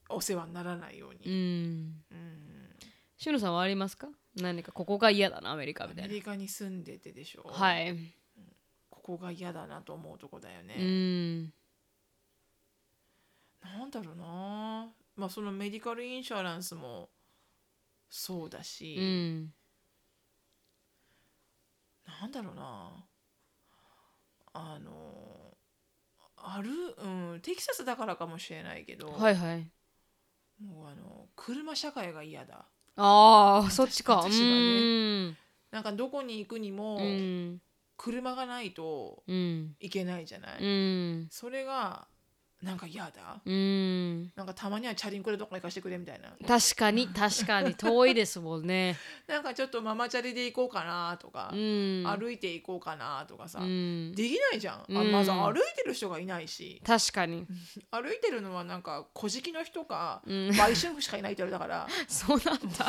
お世話にならないよううに、ん。うん。しのさんはありますか？何かここが嫌だなアメリカみたいな。アメリカに住んでてでしょはい。ここが嫌だなと思うとこだよね。うん。なんだろうな。まあそのメディカルインシュアランスもそうだし、うん。なんだろうな。あのあるうんテキサスだからかもしれないけど、はいはいもうあの車社会が嫌だ。ああそっちか。ね。うん。なんかどこに行くにもうん。車がないとうん。いけないじゃない、うん。それがなんか嫌だ？うん。なんかたまにはチャリンコでどっか行かしてくれみたいな。確かに確かに。遠いですもんね。なんかちょっとママチャリで行こうかなとかう、ん。歩いて行こうかなとかさ、うん。できないじゃん、あうん。まず歩いてる人がいないし。確かに。歩いてるのはなんか小敷の人かうん。売春婦しかいないって言われたから。そうなんだ。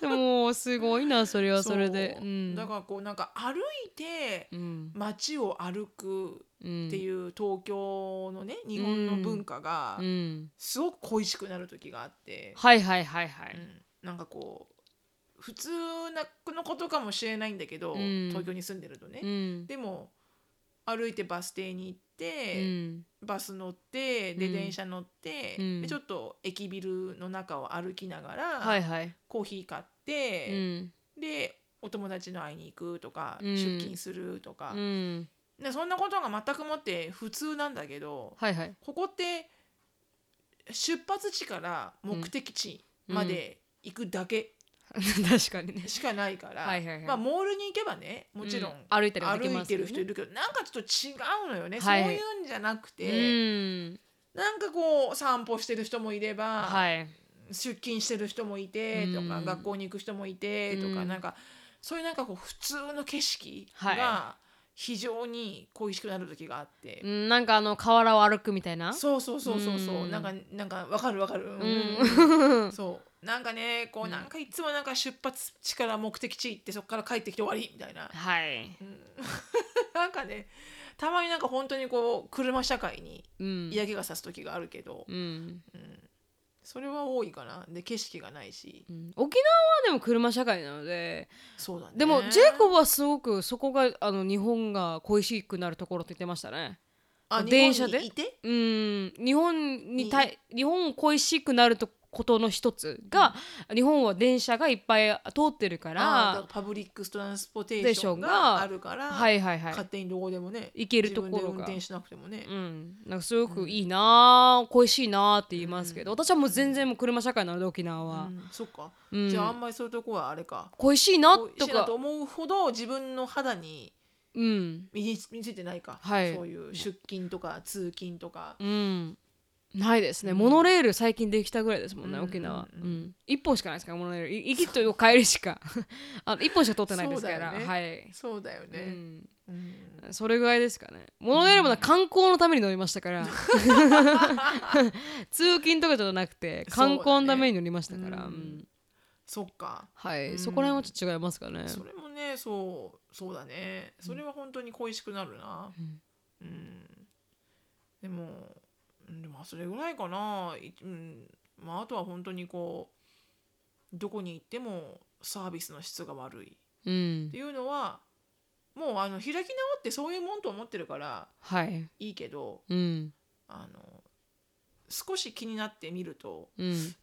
でもすごいなそれはそれで。だからこうなんか歩いてうん。街を歩くうんっていう東京のね日本の文化がうん。すごく恋しくなる時があって、はいはいはいはい。うん。なんかこう普通なのことかもしれないんだけど、うん。東京に住んでるとね、うん。でも歩いてバス停に行っうて、ん。バス乗ってでうん。電車乗って、うん。でちょっと駅ビルの中を歩きながら、はいはい。コーヒー買っうて、ん。でお友達の会いに行くとか、うん。出勤するとか、うんでそんなことが全くもって普通なんだけどはいはい。ここって出発地から目的地まで行くだけ 確かにね。しかないから、はいはいはい。まあ、モールに行けばねもちろん、うん。歩いたりはでき歩いてる人いるけどなんかちょっと違うのよね、はい。そういうんじゃなくて、うん。なんかこう散歩してる人もいれば、はい。出勤してる人もいてとか、うん。学校に行く人もいてとか、うん。なんかそういうなんかこう普通の景色はが非常に恋しくなる時があって、うんなんかあの河原を歩くみたいな？そうそうそうそうそう、うん。なんかなんかわかるわかる、うん。うん。そう。なんかねこうなんかいつもなんか出発地から目的地行ってそこから帰ってきて終わりみたいな、はい。うん。なんかねたまになんか本当にこう車社会にうん。嫌気がさす時があるけど、うんそれは多いかな。で景色がないし。うん。沖縄はでも車社会なのでそうだね。でもジェイコブはすごくそこがあの日本が恋しくなるところって言ってましたね。あ電車で？うん。日本にたい日本恋しくなるとことの一つが、日本は電車がいっぱい通ってるからら public transportation があるから、はいはいはい。勝手にどこでもね行けるところが。自分で運転しなくてもね、うん、なんかすごくいいなあ、恋しいなあって言いますけど、私はもう全然もう車社会なので沖縄は、うん。そっか、うん。じゃああんまりそういうとこはあれか。恋しいなとかと思うほど自分の肌にうん。身に身についてないか、はい。そういう出勤とか通勤とか、うんないですね、モノレール最近できたぐらいですもんね、うん。沖縄、ううん。ん一本しかないですからモノレール。い行きと帰りしか。あの一本しか通ってないですから、そうだよね。はい、そうだよね、うん。うん。それぐらいですかね。モノレールも観光のために乗りましたから。通勤とかじゃなくて観光のために乗りましたから、そうだねうん。そっか。はい、うん。そこら辺はちょっと違いますかね。それもねそうそうだね。それは本当に恋しくなるな。うん、でもうんでもそれぐらいかな。いうんまああとは本当にこうどこに行ってもサービスの質が悪い。っうん。ていうのはもうあの開き直ってそういうもんと思ってるからはい。いいけどうん。あの少し気になってみるとうん。なんで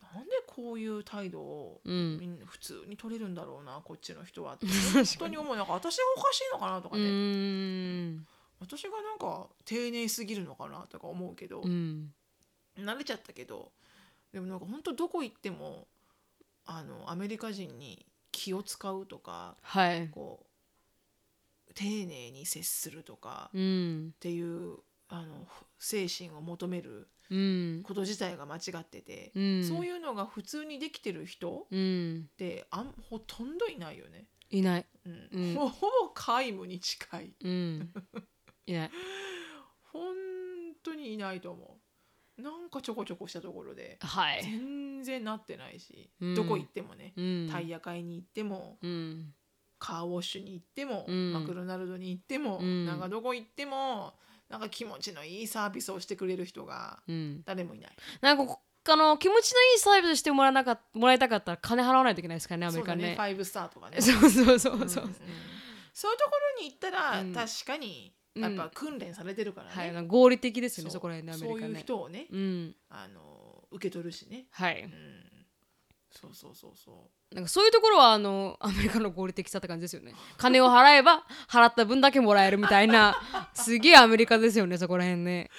こういう態度をうん。普通に取れるんだろうなこっちの人はって 本当に思う。なんか私がおかしいのかなとかうね、ん私がなんか丁寧すぎるのかなとか思うけど、うん。慣れちゃったけどでもなんか本当どこ行ってもあのアメリカ人に気を使うとかはい。こう丁寧に接するとかっうん。ていうあの精神を求めるうん。こと自体が間違ってて、うん。そういうのが普通にできてる人うん。ってあんほとんどいないよね。いない。うん。うん。ほ ほぼ皆無に近い。うんいない本当にいないと思う。なんかちょこちょこしたところではい。全然なってないし、うん。どこ行ってもね、うん。タイヤ買いに行ってもうん。カーウォッシュに行っても、うん。マクドナルドに行っても、うん。なんかどこ行ってもなんか気持ちのいいサービスをしてくれる人がうん。誰もいない。なんかこあの気持ちのいいサービスしてもらわなかっもらいたかったら金払わないといけないですからねアメリカね。そうだね、ファイブスターとかね。そうそうそうそう。うんうん。そういうところに行ったら、うん。確かにやっぱ訓練されてるからね、はい、合理的ですよねそこら辺でアメリカね。そういう人をね、うん。あの受け取るしね、はい。うん、そうそうそうそう。なんかそういうところはあのアメリカの合理的さって感じですよね。金を払えば払った分だけもらえるみたいな すげえアメリカですよねそこら辺ね、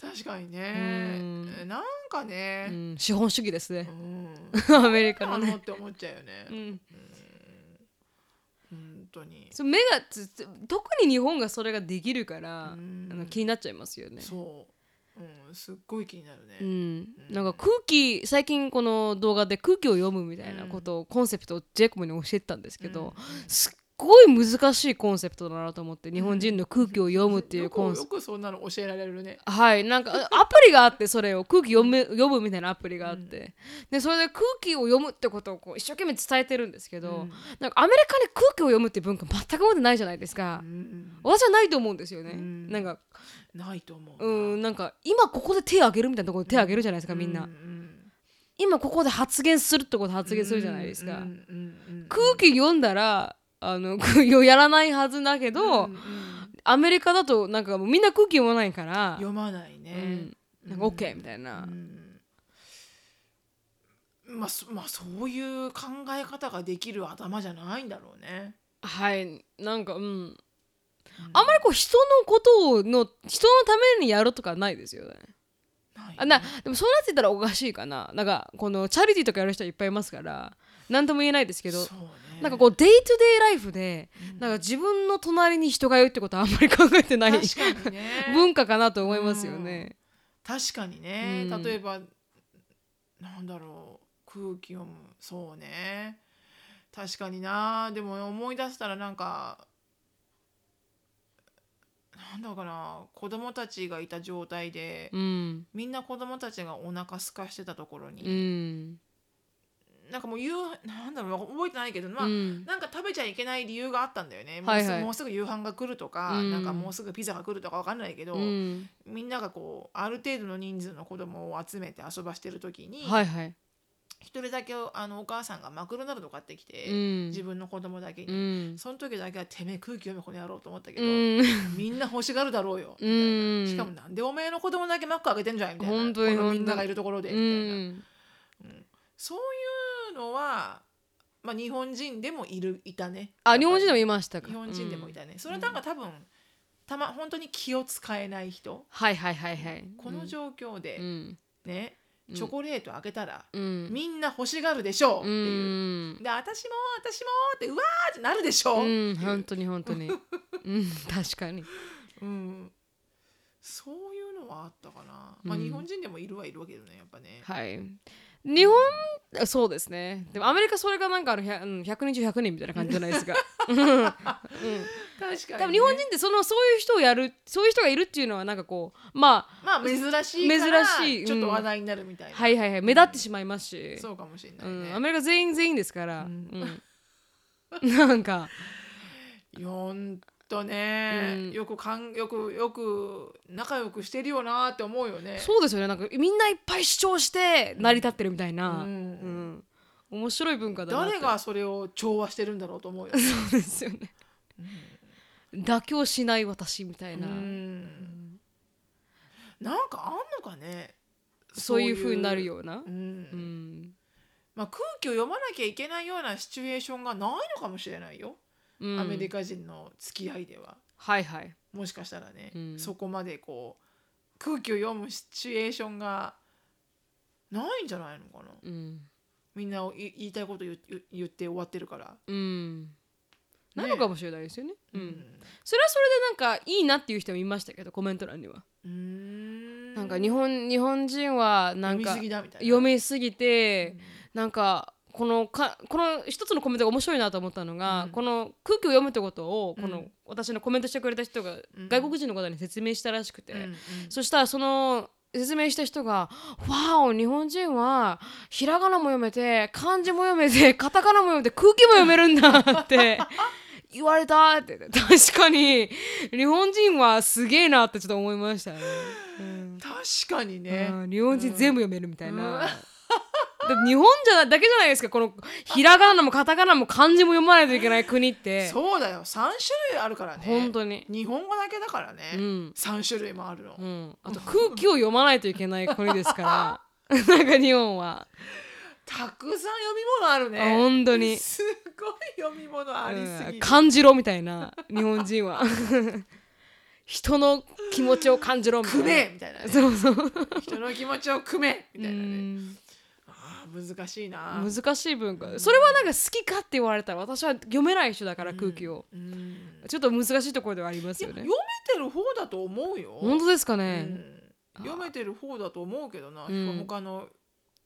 確かにね。うん。なんかうんね、うん、資本主義ですね。うん、アメリカのね。って思っちゃうよね、うん。本当に。そう目がつつ特に日本がそれができるから、うん。あの気になっちゃいますよね。そう、うん、すっごい気になるね、うん、なんか空気最近この動画で空気を読むみたいなことを、コンセプトをジェイコブに教えてたんですけど、すっごい難しいコンセプトだなと思って日本人の空気を読むっていうコンセプト。よくそんなの教えられるね。はいなんかアプリがあってそれを空気読む読むみたいなアプリがあって、でそれで空気を読むってことをこう一生懸命伝えてるんですけど、なんかアメリカに空気を読むって文化全く持ってないじゃないですか、うん私はないと思うんですよね、ん。なんかないと思ううんなんか今ここで手を挙げるみたいなところで手を挙げるじゃないですか、みんな、今ここで発言するってことで発言するじゃないですか、空気読んだらあの やらないはずだけど、うんうん。アメリカだとなんかもうみんな空気読まないから読まないね、うん、なんか OK みたいな、うん。まあ、そまあそういう考え方ができる頭じゃないんだろうね。はい。なんかうん、あんまりこう人のことをの人のためにやるとかないですよね。ないあなでもそうなってたらおかしいかな。なんかこのチャリティーとかやる人いっぱいいますから何とも言えないですけど。そうねなんかこう day-to-day life で、なんか自分の隣に人がいるってことはあんまり考えてないね。文化かなと思いますよね。確かにね、うん。例えばなんだろう空気読む。そうね。確かにな。でも思い出したらなんかなんだかな。子供たちがいた状態で、うん。みんな子供たちがお腹すかしてたところに、うんなんかもう夕なんだろう覚えてないけどまあ、うん。なんか食べちゃいけない理由があったんだよね、はいはい。もうすぐ夕飯が来るとか、うん。なんかもうすぐピザが来るとかわかんないけど、うん。みんながこうある程度の人数の子供を集めて遊ばしてる時にはいはい。一、人だけあのお母さんがマクドナルド買ってきて、うん。自分の子供だけうに、ん。その時だけはてめえ空気読めこの野郎と思ったけど、うん。みんな欲しがるだろうよ、みたいな。うん。しかもなんでおめえの子供だけマック開けてんじゃんみたいな。みんながいるところでうみたいな。ん。そういうのは、まあ、日本人でもいるいたね。あ日本人でもいいましたか。日本人でもいた。たね。それなんか多分たま本当に気を使えない人、はいはいはいはい。この状況で、うんねチョコレート開けたら、うんみんな欲しがるでしょうってういう。んで私も私もってうわーってなるでしょう、うん本当に本当に。うん確かに。うんそういうのはあったかな。まあ、うん日本人でもいるはいるわけどねやっぱね。はい。日本そうですね。でもアメリカそれがなんかあの100うん100人中100人みたいな感じじゃないですか。うんうん確かに、ね。多分日本人ってそのそういう人をやるそういう人がいるっていうのはなんかこうまあまあ珍しい珍しいうんちょっと話題になるみたいな。はいはいはい目立ってしまいますし。そうかもしれなういね。ん、アメリカ全員全員ですから、うんうんなんかとね、うん。よくかんよくよく仲良くしてるよなって思うよね。そうですよね。なんかみんないっぱい主張して成り立ってるみたいな、うん。うん。面白い文化だ誰がそれを調和してるんだろうと思うよね。そうですよね、妥協しない私みたいな、うん。なんかあんのかね。そういう風になるような。う、ん。うん。まあ、空気を読まなきゃいけないようなシチュエーションがないのかもしれないよ、うんアメリカ人の付き合いでは。はいはい。もしかしたらね、うん。そこまでこう空気を読むシチュエーションがないんじゃないのかな。うん、みんな言いたいこと言言言って終わってるから。うん、ね。なのかもしれないですよね、うん。うん。それはそれでなんかいいなっていう人もいましたけどコメント欄には、ん。なんか日本日本人はなんか読みすぎて、なんかこのかこの一つのコメントが面白いなと思ったのが、うん。この空気を読むってことをこの、うん。私のコメントしてくれた人がうん。外国人の方に説明したらしくて、うんうん。そしたらその説明した人が「わお日本人はひらがなも読めて漢字も読めて カタカナも読めて空気も読めるんだ」って 言われたって。確かに日本人はすげえなってちょっと思いましたね。うん。確かにね。うん日本人全部読めるみたいな、日本じゃだけじゃないですか。このひらがなもカタカナも漢字も読まないといけない国って。そうだよ。3種類あるからね。本当に。日本語だけだからね、うん。3種類もあるの、うん、あと空気を読まないといけない国ですから。なんか日本は、たくさん読み物あるあね本当に、すごい読み物ありすぎる、うん。感じろみたいな日本人は。人の気持ちを感じろみたいくなめみたいな、ね、そうそう。人の気持ちをくめみうたいなね難しいな。難しい文化。それはなんか好きかって言われたら私は読めない人だから空気を、うん。ちょっと難しいところではありますよね。読めてる方だと思うよ。本当ですかうね、ん読めてる方だと思うけどな、うん。他の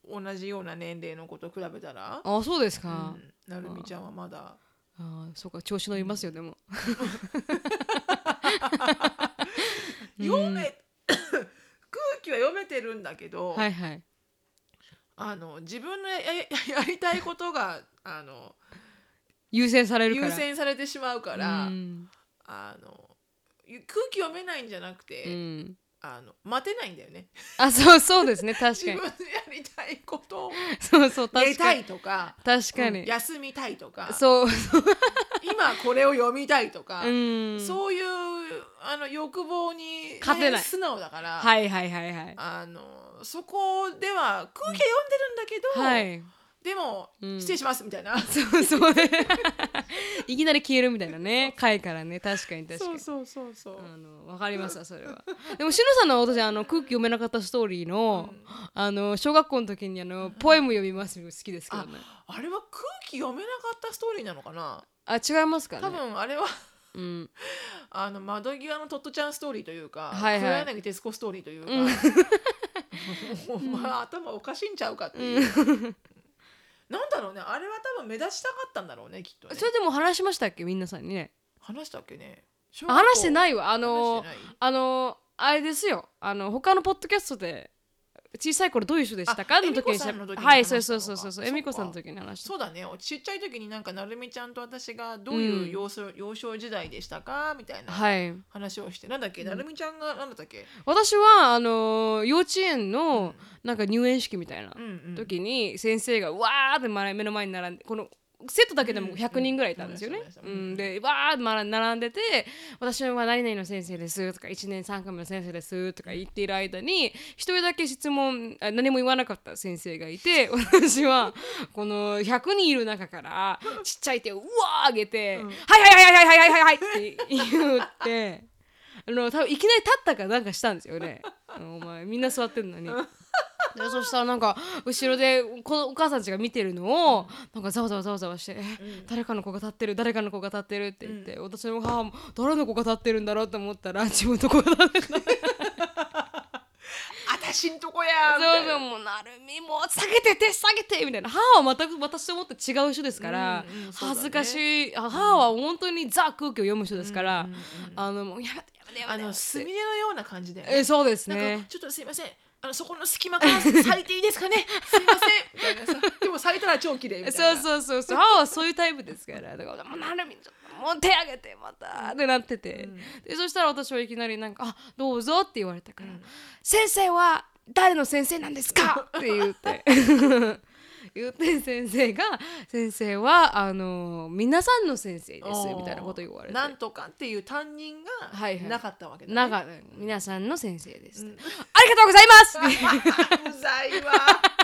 同じような年齢の子と比べたら、あそうですうか、ん、なるみちゃんはまだ。あそうか調子乗りますよでも。読め、空気は読めてるんだけど、はいはいあの自分のやや やりたいことがあの優先される優先されてしまうから、うん。あの空気読めないんじゃなくて、うん。あの待てないんだよね。あそうそうですね 確自か分にのやりたいことをそうそう寝たい確かにとか確かに、うん休みたいとかそう。今これを読みたいとか、うん。そういうあの欲望に勝てない。素直だから、はいはいはいはい。あのそこでは空気は読んでるんだけど、はい。でも、うん失礼しますみたいな。そうそう。いきなり消えるみたいなね。回からね。確かに確かに。そうそうそうそう、あのわかりますわそれは。でもしのさんの私あの空気読めなかったストーリーの、あの小学校の時にあのポエム読みます好きですけどねあれは空気読めなかったストーリーなのかな？あ違いますかね。多分あれはうん。あの窓際のトットちゃんストーリーというか、はいはい。黒柳徹子ストーリーというか、お前頭おかしいんちゃうかっていう、なんだろうね。あれは多分目立ちたかったんだろうねきっとね。それでも話しましたっけ皆さんにね。話したっけね。あ話していないわ。ああのあのあれですよ。あの他のポッドキャストで小さい頃どういう人でしたか？あの時に恵美子さんの時にはいそうそうそうそうそう。恵美子さんの時に話した。そうだね。ちっちゃい時になんかなるみちゃんと私がどういう幼少,、幼少時代でしたか？みたいなはい。話をして。なんだっけ、なるみちゃんがなんだったっけ？私はあの幼稚園のなんか入園式みたいな時に先生がわーって前目の前に並んでこのセットだけでも100人ぐらいいたんですよね。でわーっ並んでて「私は何々の先生です」とか「1年3組の先生です」とか言っている間に一人だけ質問何も言わなかった先生がいて 私はこの100人いる中からちっちゃい手をうわあげて「はい、はいはいはいはいはいはいはい」って言ってあの多分いきなり立ったかなんかしたんですよね。お前みんな座ってんのに。でそしたらなんか後ろでこのお母さんたちが見てるのをなんかざわざわざわざわして「え誰かの子が立ってる誰かの子が立ってる」って言って、私の母も誰の子が立ってるんだろうと思ったら自分の子が立ってるの。私んとこやそいうな。そうもうなるみもう下げて手下げてみたいな。母は全く私と思って違う人ですから、うんうんね。恥ずかしい。母は本当にザ空気を読む人ですから、うんうんうんあのもうやめてやめてやめて。あのすみれのような感じで、えそうですね。かちょっとすいませんあのそこの隙間から咲いていいですかね？すいません。みたいなさ。でも咲いたら超綺麗みたいそうなそうそうそう。母はそういうタイプですから。だからもうなるみちょっともう手挙げてまた。ってなってて、でそしたら私はいきなりなんか「あどうぞ」って言われたから「先生は誰の先生なんですか?」って言って言って先生が「先生はあの皆さんの先生です」みたいなこと言われて。なんとかっていう担任はいはい。がなかったわけだ、ね。なんか皆さんの先生です、ありがとうございます。っ てうざいわ。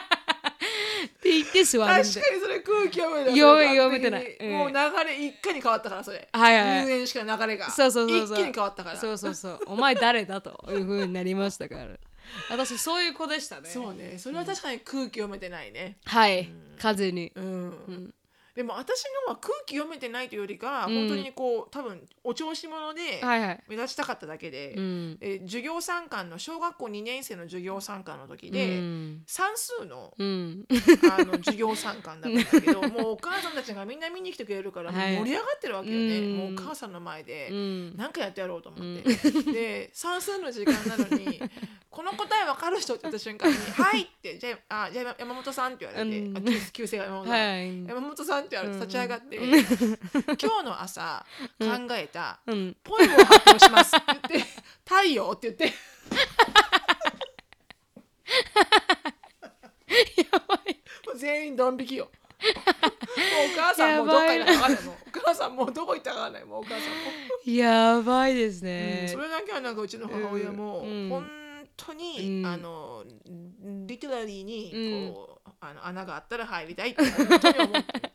言って座るんで。確かにそれ空気読めない。読め読めてない。うん。もう流れ一回に変わったからそれ。はいはいはい。入園式の流れが。そうそうそうそう。一気に変わったから。そうそうそう。お前誰だという風になりましたから 私そういう子でしたね。そうね。それは確かに空気読めてないね。はい。風に。うん、でも私のは空気読めてないというよりか、うん。本当にこう多分お調子者ではいはい。目立ちたかっただけで、うん。え授業参観の小学校2年生の授業参観の時うで、ん。算数のうん。あの授業参観だったんだけど もうお母さんたちがみんな見に来てくれるから盛り上がってるわけよね、うん。もうお母さんの前で。うん。何かやってやろうと思って、で算数の時間なのに「この答え分かる人?」って言った瞬間に「はい」って「じゃああじゃあ山本さん」って言われて、うん。旧姓が山本さん、はい。山本さんって立ち上がって、今日の朝考えたうん。ポエムを発表します。って言って「太陽」って言って。やばい。もう全員ドン引きよ。もうお母さんもどっかに行ったかない。もうお母さんもうどこ行ったかない。もうお母さんも、やばいですうん。ねそ。れだけはなんかうちの母親もうん。本当に、うん。あのリテラリーにうん。こう、あの穴があったら入りたいって本当に思って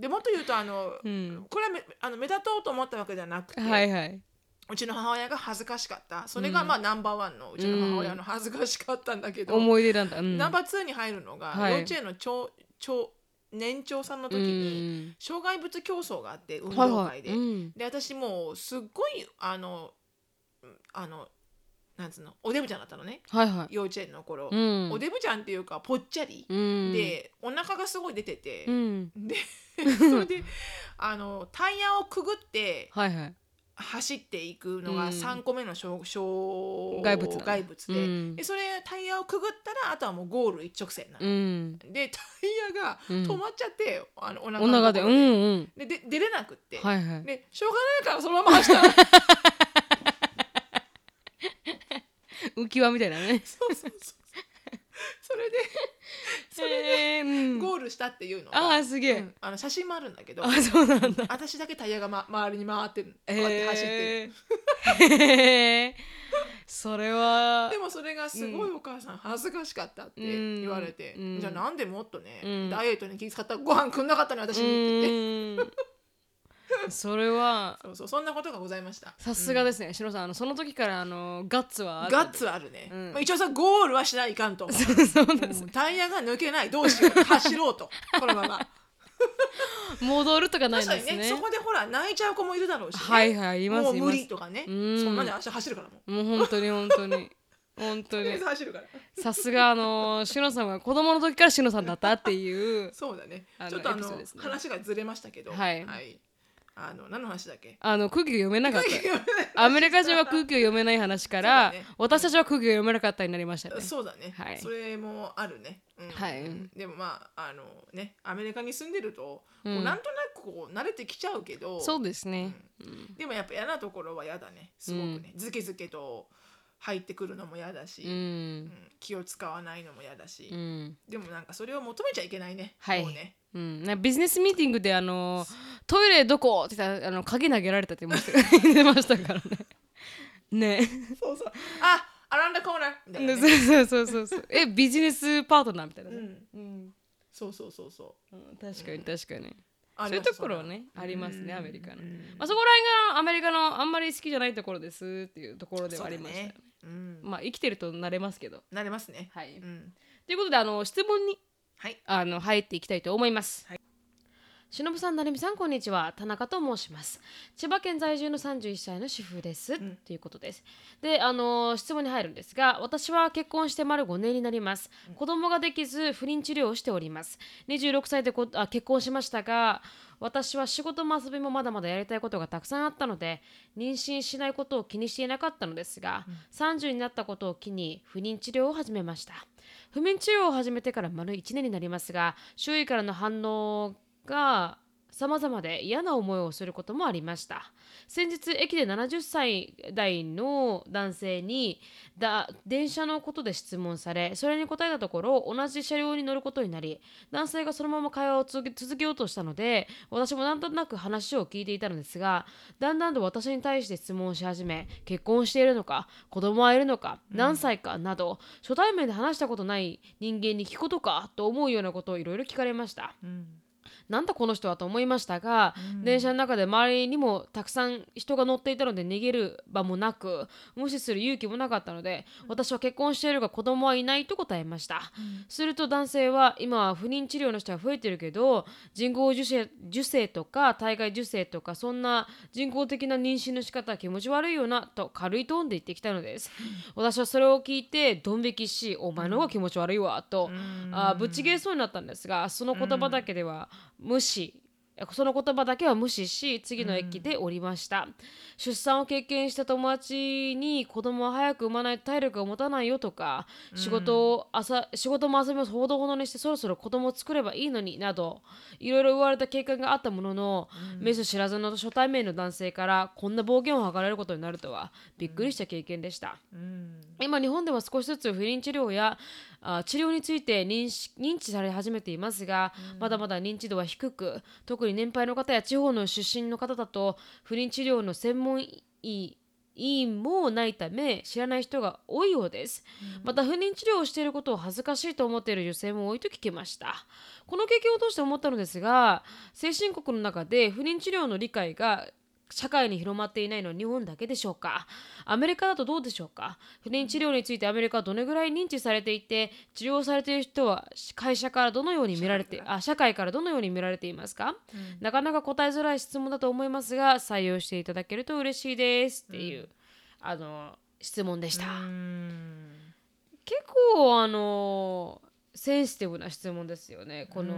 でもっと言うとあの、うん。これはめあの目立とうと思ったわけじゃなくて、はいはい。うちの母親が恥ずかしかったそれがうんまあナンバーワンのうちの母親の恥ずかしかったんだけど、思い出なんだ。うん。ナンバーツーに入るのが、はい幼稚園の長長年長さんの時うに、ん障害物競争があって運はい動会で、はい。うんで私もうすっごいあのうんあのなんつうのおデブちゃんだったのねはいはい。幼稚園の頃、うんおデブちゃんっていうかぽっちゃり、うん、でお腹がすごい出ててう、ん。で それであのタイヤをくぐってはいはい。走っていくのがうん3個目の障障害物だ害物で,、うんでそれタイヤをくぐったらあとはもうゴール一直線なの、うん。でタイヤがうん止まっちゃって、あのお腹お腹で、うんうん。でで出れなくって、はいはい。でしょうがないからそのまま走ったの 浮き輪みたいなね。そうそうそう それで それでえーうん。ゴールしたっていうのが、あーすげえ。うんあの写真もあるんだけどあ、そうなんだ。私だけタイヤが、ま、周りに回ってるこうやって走ってる、えー。へー。それはでもそれがすごいお母さん恥ずかしかったって言われて、うん。じゃあなんでもっとね、うん。ダイエットに気遣ったらご飯くんなかったの私にって言って、うんそれはそうそうそんなことがございました。さすがですね、しのさんあのその時からあのガッツはあったガッツはあるね、うん。まあ、一応さゴールはしないかんと。そうなんです。もうタイヤが抜けないどうしよう走ろうと。このまま。戻るとかないんですね。にねそこでほら泣いちゃう子もいるだろうし、ね、はいはいいますもう無います理とかね。そうん。んなんで明日走るからも。うもう本当に本当に。本当 とりあえにず走るから。さすがあのしのさんは子供の時からしのさんだったっていうそうだね。あのちょっとあのエピソードですね。話がずれましたけど。はいあの何の話だっけ？あの空気が読めなかった。アメリカ人は空気を読めない話から、ね。私たちは空気が読めなかったになりましたね。そうだね、はい。それもあるね、うん。はい。でもまああのねアメリカに住んでると、こううんなんとなくこう慣れてきちゃうけどそうですね。でもやっぱ嫌なところは嫌だね。すごくね、ずけずけと入ってくるのも嫌だし、ううんん。気を使わないのも嫌だし、うん。でもなんかそれを求めちゃいけないね、はいもうねうん、なビジネスミーティングであのトイレどこって言ったらあの鍵投げられたって言ってましたからね。ね。そうそうあアランダコーナーみたいな、そね、うそうそうそう。えビジネスパートナーみたいなね。うんうん。そうそうそうそううん確かに確かに。そういうところねありますねうんアメリカのうんまあそこら辺がアメリカのあんまり好きじゃないところですっていうところではありました。ねうんまあ生きてると慣れますけど。なれますねはい。うんということであの質問にはいあの入っていきたいと思います。はいしのぶさん、なるみさん、こんにちは。田中と申します。千葉県在住の31歳の主婦です。んということです。で、あの質問に入るんですが、私は結婚して丸5年になります。子供ができず、不妊治療をしております。26歳でこあ結婚しましたが、私は仕事も遊びもまだまだやりたいことがたくさんあったので、妊娠しないことを気にしていなかったのですが、30になったことを機に不妊治療を始めました。不眠治療を始めてから丸1年になりますが周囲からの反応が様々で嫌な思いをすることもありました先日駅で70歳代の男性にだ電車のことで質問されそれに答えたところ同じ車両に乗ることになり男性がそのまま会話を続けようとしたので私もなんとなく話を聞いていたのですがだんだんと私に対して質問をし始め結婚しているのか子供はいるのか何歳かなど初対面で話したことない人間に聞くことかと思うようなことをいろいろ聞かれました。うんなんだこの人はと思いましたが、電車の中で周りにもたくさん人が乗っていたので逃げる場もなく無視する勇気もなかったので私は結婚しているが子供はいないと答えました、すると男性は今は不妊治療の人が増えてるけど人工授精受精とか体外受精とかそんな人工的な妊娠の仕方は気持ち悪いよなと軽いトーンで言ってきたのです、私はそれを聞いてドン引きしお前の方が気持ち悪いわと、あぶっちぎれそうになったんですがその言葉だけでは無視。その言葉だけは無視し次の駅で降りました、出産を経験した友達に子供は早く産まないと体力が持たないよとか仕事を朝仕事も遊びもほどほどにしてそろそろ子供を作ればいいのになどいろいろ言われた経験があったものの、メス知らずの初対面の男性からこんな暴言を吐かれることになるとはびっくりした経験でした。うん。今日本では少しずつ不妊治療やあ治療について認識認知され始めていますが、まだまだ認知度は低く特に年配の方や地方の出身の方だと不妊治療の専門医委員もないため知らない人が多いようです、また不妊治療をしていることを恥ずかしいと思っている女性も多いと聞きました。この経験を通して思ったのですが先進国の中で不妊治療の理解が社会に広まっていないのは日本だけでしょうか？アメリカだとどうでしょうか？不妊治療についてアメリカはどのぐらい認知されていて治療されている人は会社からどのように見られてあ社会からどのように見られていますか、なかなか答えづらい質問だと思いますが採用していただけると嬉しいですっていう、あの質問でした、結構あのセンシティブな質問ですよねこの、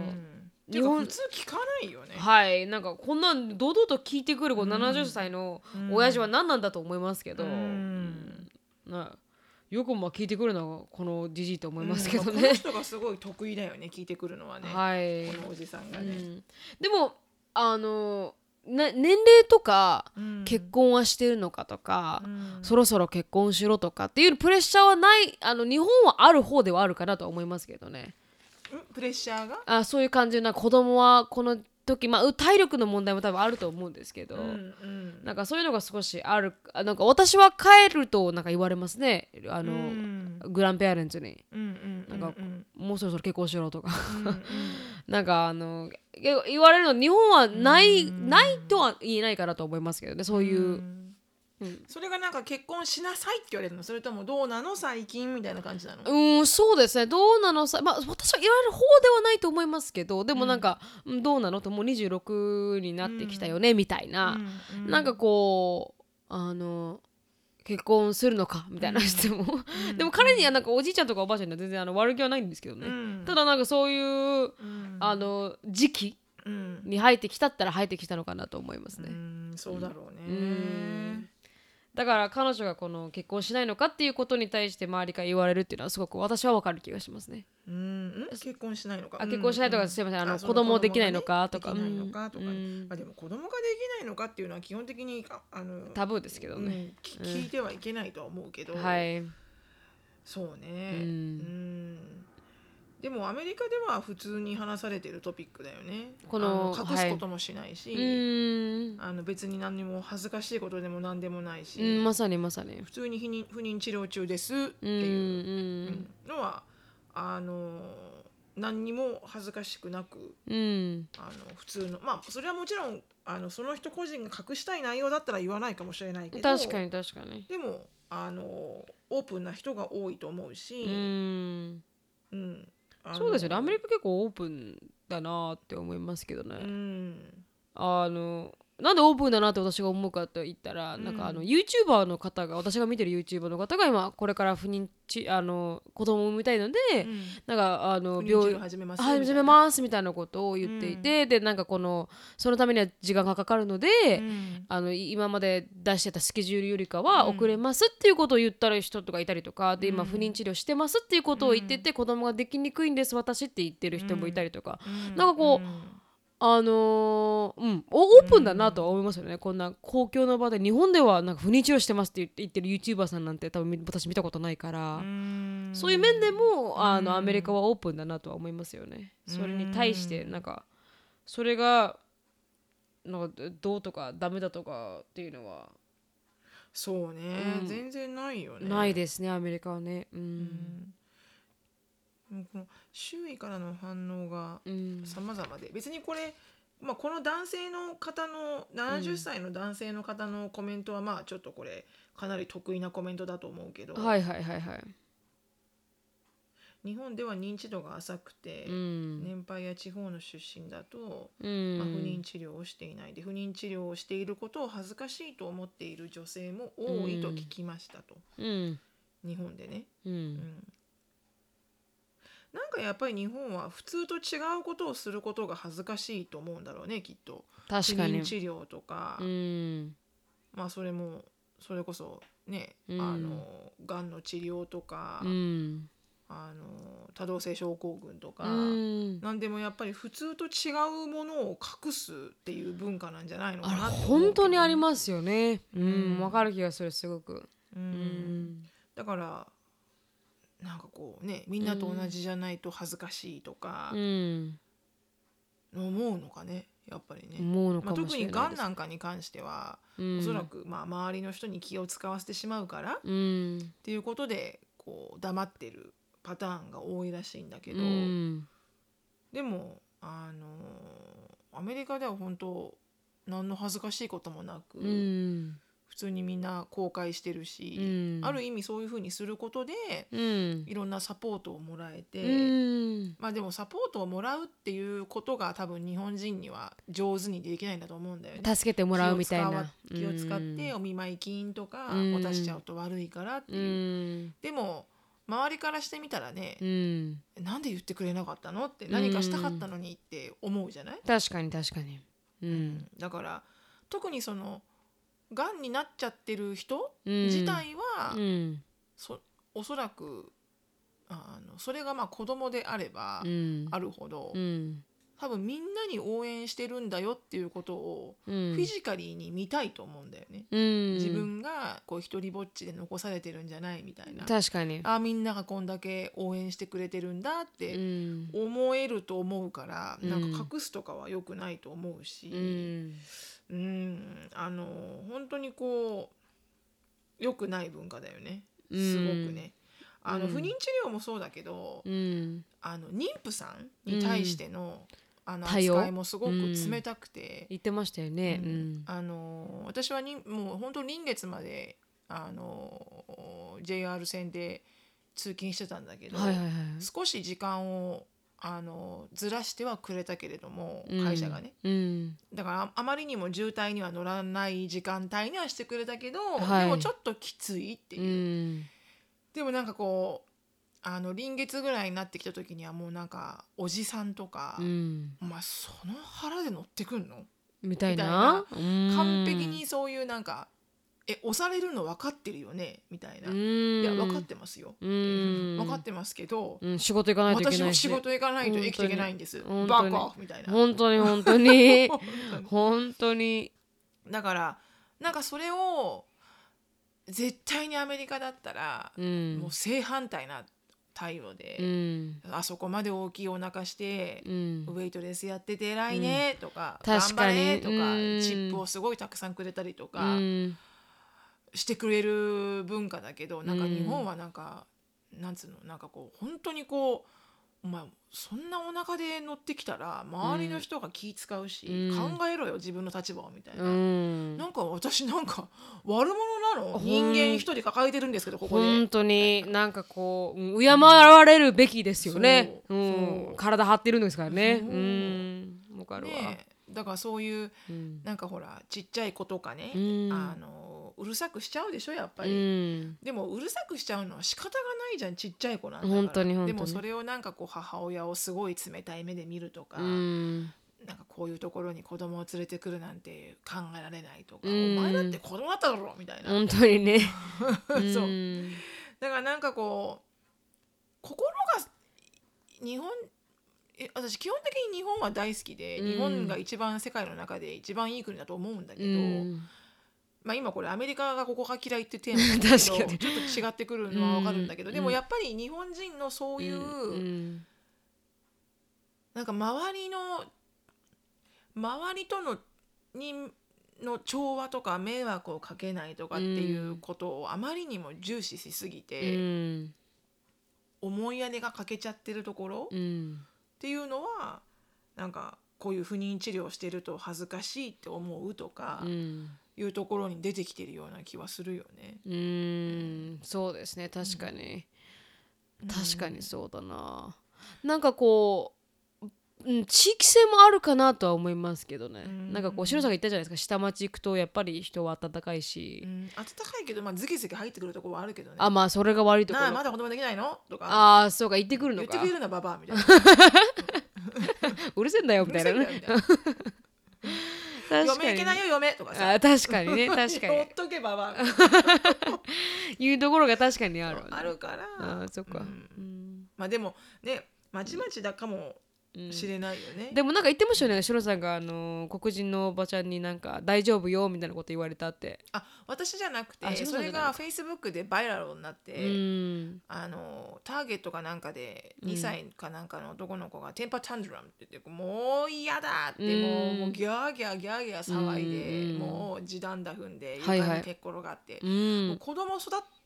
日本普通聞かないよね。はい。なんかこんなん堂々と聞いてくるこの70歳の親父は何なんだと思いますけど、うん。なよくまあ聞いてくるのはこのじじいと思いますけどね、うん、この人がすごい得意だよね聞いてくるのはね、はい、このおじさんがね、うん、でもあのな年齢とか、結婚はしてるのかとか、うん、そろそろ結婚しろとかっていうプレッシャーはないあの日本はある方ではあるかなと思いますけどね。プレッシャーが？あそういう感じな子供はこの時まあ体力の問題も多分あると思うんですけど、うんうん、なんかそういうのが少しあるあなんか私は帰るとなんか言われますね。あの、うん、グランペアレンツに、うんうんうんうん、なんかもうそろそろ結婚しろとか。うん、なんかあの言われるの日本はない、うん。うん、ないとは言えないかなと思いますけどねそういう。それがなんか結婚しなさいって言われるの？それともどうなの最近みたいな感じなの？うんそうですね。どうなのさまあ私は言われる方ではないと思いますけどでもなんか、うん、どうなのともう26になってきたよね、うん、みたいな、うん、なんかこうあの結婚するのかみたいな質問、うん、でも彼にはなんかおじいちゃんとかおばあちゃんには全然あの悪気はないんですけどね、ただなんかそういう、あの時期に入ってきたったら入ってきたのかなと思いますね。そうだろうね、だから彼女がこの結婚しないのかっていうことに対して周りから言われるっていうのはすごく私は分かる気がしますね。うん結婚しないのか。あ結婚しないとか、すみませんあの子供できないのかとか。できないのかとか。あでも子供ができないのかっていうのは基本的にあのタブーですけどね、聞いてはいけないとは思うけど。はい。そうね。うんでもアメリカでは普通に話されてるトピックだよね。この隠すこともしないし、はい、あの別に何にも恥ずかしいことでも何でもないし、うん、まさにまさに。普通に不妊不妊治療中ですっていう。のはあの何にも恥ずかしくなく、うん、あの普通のまあそれはもちろん。あのその人個人が隠したい内容だったら言わないかもしれないけど確かに確かにでもあのオープンな人が多いと思うし、うん、うん、そうですよね。アメリカ結構オープンだなって思いますけどね、うん、あのなんでオープンだなって私が思うかと言ったら、うん、なんかあの YouTuber の方が私が見てる YouTuber の方が今これから不妊ちあの子供を産みたいので、うん、なんかあの病院始めます始めますみたいなことを言っていて、うん、でなんかこのそのためには時間がかかるので、あの今まで出してたスケジュールよりかは遅れますっていうことを言ったら人とかいたりとかで今不妊治療してますっていうことを言ってて、子供ができにくいんです私って言ってる人もいたりとか、なんかこう。あのー、うん。オープンだなとは思いますよね、うん、こんな公共の場で日本ではなんか不妊治療してますって言ってる YouTuber さんなんて多分私見たことないから。そういう面でもあのアメリカはオープンだなとは思いますよね。それに対してなんかそれがなんかどうとかダメだとかっていうのは。そうね、うん、全然ないよね。ないですねアメリカはね。うんこの周囲からの反応が様々で、別にこれ、まあ、この男性の方の70歳の男性の方のコメントはまあちょっとこれかなり得意なコメントだと思うけど、はいはいはいはい。日本では認知度が浅くて、うん、年配や地方の出身だと、うん、まあ、不妊治療をしていないで不妊治療をしていることを恥ずかしいと思っている女性も多いと聞きましたと、うん、日本でね、うんなんかやっぱり日本は普通と違うことをすることが恥ずかしいと思うんだろうねきっと。確かに。治療とか、うん、まあそれもそれこそね、うん、あのがんの治療とか、うん、あの多動性症候群とか、うん、なんでもやっぱり普通と違うものを隠すっていう文化なんじゃないのかな本当にありますよね。うんわ、かる気がするすごく、うん。だからなんかこうねみんなと同じじゃないと恥ずかしいとかうん。思うのかねやっぱりね。思うのまあ、かもしれ特にがんなんかに関しては、うん。おそらくまあ周りの人に気を使わせてしまうから、っうん。ていうことでこう黙ってるパターンが多いらしいんだけうど、ん。でもあのアメリカでは本当何の恥ずかしいこともなく、うん普通にみんな公開してるし、うん。ある意味そういうふうにすることでうん。いろんなサポートをもらえて、うん。まあでもサポートをもらうっていうことが多分日本人には上手にできないんだと思うんだよね。助けてもらうみたいな。気を使ってお見舞い金とかうん。渡しちゃうと悪いからってういう、ん。でも周りからしてみたらねう、ん。なんで言ってくれなかったのって何かしたかったのにって思うじゃない、確かに確かに。うん。だから特にそのがんになっちゃってる人うん。自体は、うん。そおそらくあのそれがまあ子供であればうん。あるほど、うん。多分みんなに応援してるんだよっていうことをうん。フィジカリーに見たいと思うんだよね。うん。自分がこう一人ぼっちで残されてるんじゃないみたいな。確かに。あみんながこんだけ応援してくれてるんだっうてん。思えると思うから、うん。なんか隠すとかは良くないと思うし、うんうんあの本当にこう良くない文化だよね。うん。すごくね。あのうん。不妊治療もそうだけど、うん。あの妊婦さんに対しての,、あの対応？扱いもすごく冷たくて、言ってましたよね。ううん。んあの私はにもう本当臨月まであの JR 線で通勤してたんだけど、はいはいはい。少し時間をあのずらしてはくれたけれどもうん。会社がね、うん。だからああまりにも渋滞には乗らない時間帯にはしてくれたけど、はい。でもちょっときついってういう、ん。でもなんかこうあの臨月ぐらいになってきた時にはもうなんかおじさんとかう、ん。お前その腹で乗ってくんの？みたいな。完璧にそういうなんか「え押されるの分かってるよね」みたいな「いいや分かってますよ」うん。分かってますけど、うん。仕事行かないといけ私もないし。仕事行かないと生きていけないんです。バカ！みたいな。本当に 本当に。本当に。だからなんかそれを絶対にアメリカだったら、うん。もう正反対な態度うで、ん。あそこまで大きいお腹してう、ん。ウェイトレスやってて偉いね！とか、確かに。頑張れ！とか、うん。チップをすごいたくさんくれたりとうかんしてくれる文化だけど、なんかうん日本はなんか、なんつうのなんかこう本当にこうお前そんなお腹で乗ってきたら周りの人が気使うし、うん。考えろよ自分の立場をみたいな。うん。なんか私なんか悪者なの？人間一人抱えてるんですけどここで。本当になんかこううん敬われるべきですよね。そう。うん。体張ってるんですからね。そう。うん。わかるわ。ねえ。だからそういううん。なんかほらちっちゃい子とかね、うん。あのうるさくしちゃうでしょやっぱうり、ん。でもうるさくしちゃうのは仕方がないじゃんちっちゃい子なんだから。でもそれをなんかこう母親をすごい冷たい目で見るとか、うん。なんかこういうところに子供を連れてくるなんて考えられないとか、うん。お前だって子供だっただろみたいな、本当にね。そう。うん。だからなんかこう心が日本え私基本的に日本は大好きで、うん。日本が一番世界の中で一番いい国だと思うんだけど、うんまあ、今これアメリカがここが嫌いってテーマだけど 確かに。ちょっと違ってくるのは分かるんだけど、うん。でもやっぱり日本人のそういう、うんなんか周りの周りとのにの調和とか迷惑をかけないとかっていうことをあまりにも重視しすぎうて、ん思いやりが欠けちゃってるところ、うんっていうのはなんかこういう不妊治療してると恥ずかしいって思うとかうんいうところに出てきてるような気はするよね。うんそうですね確かに、確かにそうだな。なんかこう、うん、地域性もあるかなとは思いますけどね、うん。なんかこう白さんが言ったじゃないですか。下町行くとやっぱり人は温かいし、うん、暖かいけど、まあ、ズケズケ入ってくるところはあるけどね。あまあそれが悪いところ。まだ子供できないの？とか。ああそうか言ってくるのか。言ってくれるなババアみたいな。うるせえんだよみたいな確かに嫁いけないよ嫁とかさ。あ確かにね 確かほにっとけババア。いうところが確かにあるわねあるから。あーそっか、うんうんまあでもねまちまちだかもしれないよね、でもなんか言ってましたよねシロさんがあの黒人のおばちゃんになんか大丈夫よみたいなこと言われたって。あ私じゃなくてそれがフェイスブックでバイラルになって、うん。あのターゲットかなんかで2歳かなんかの男の子がテンパタンドラムって言ってもう嫌だってもう,、うん。もうギャーギャーギャーギャー騒いで、うん。もう地団だ踏んではいはい。床に寝っ転がって、うん。もう子供育て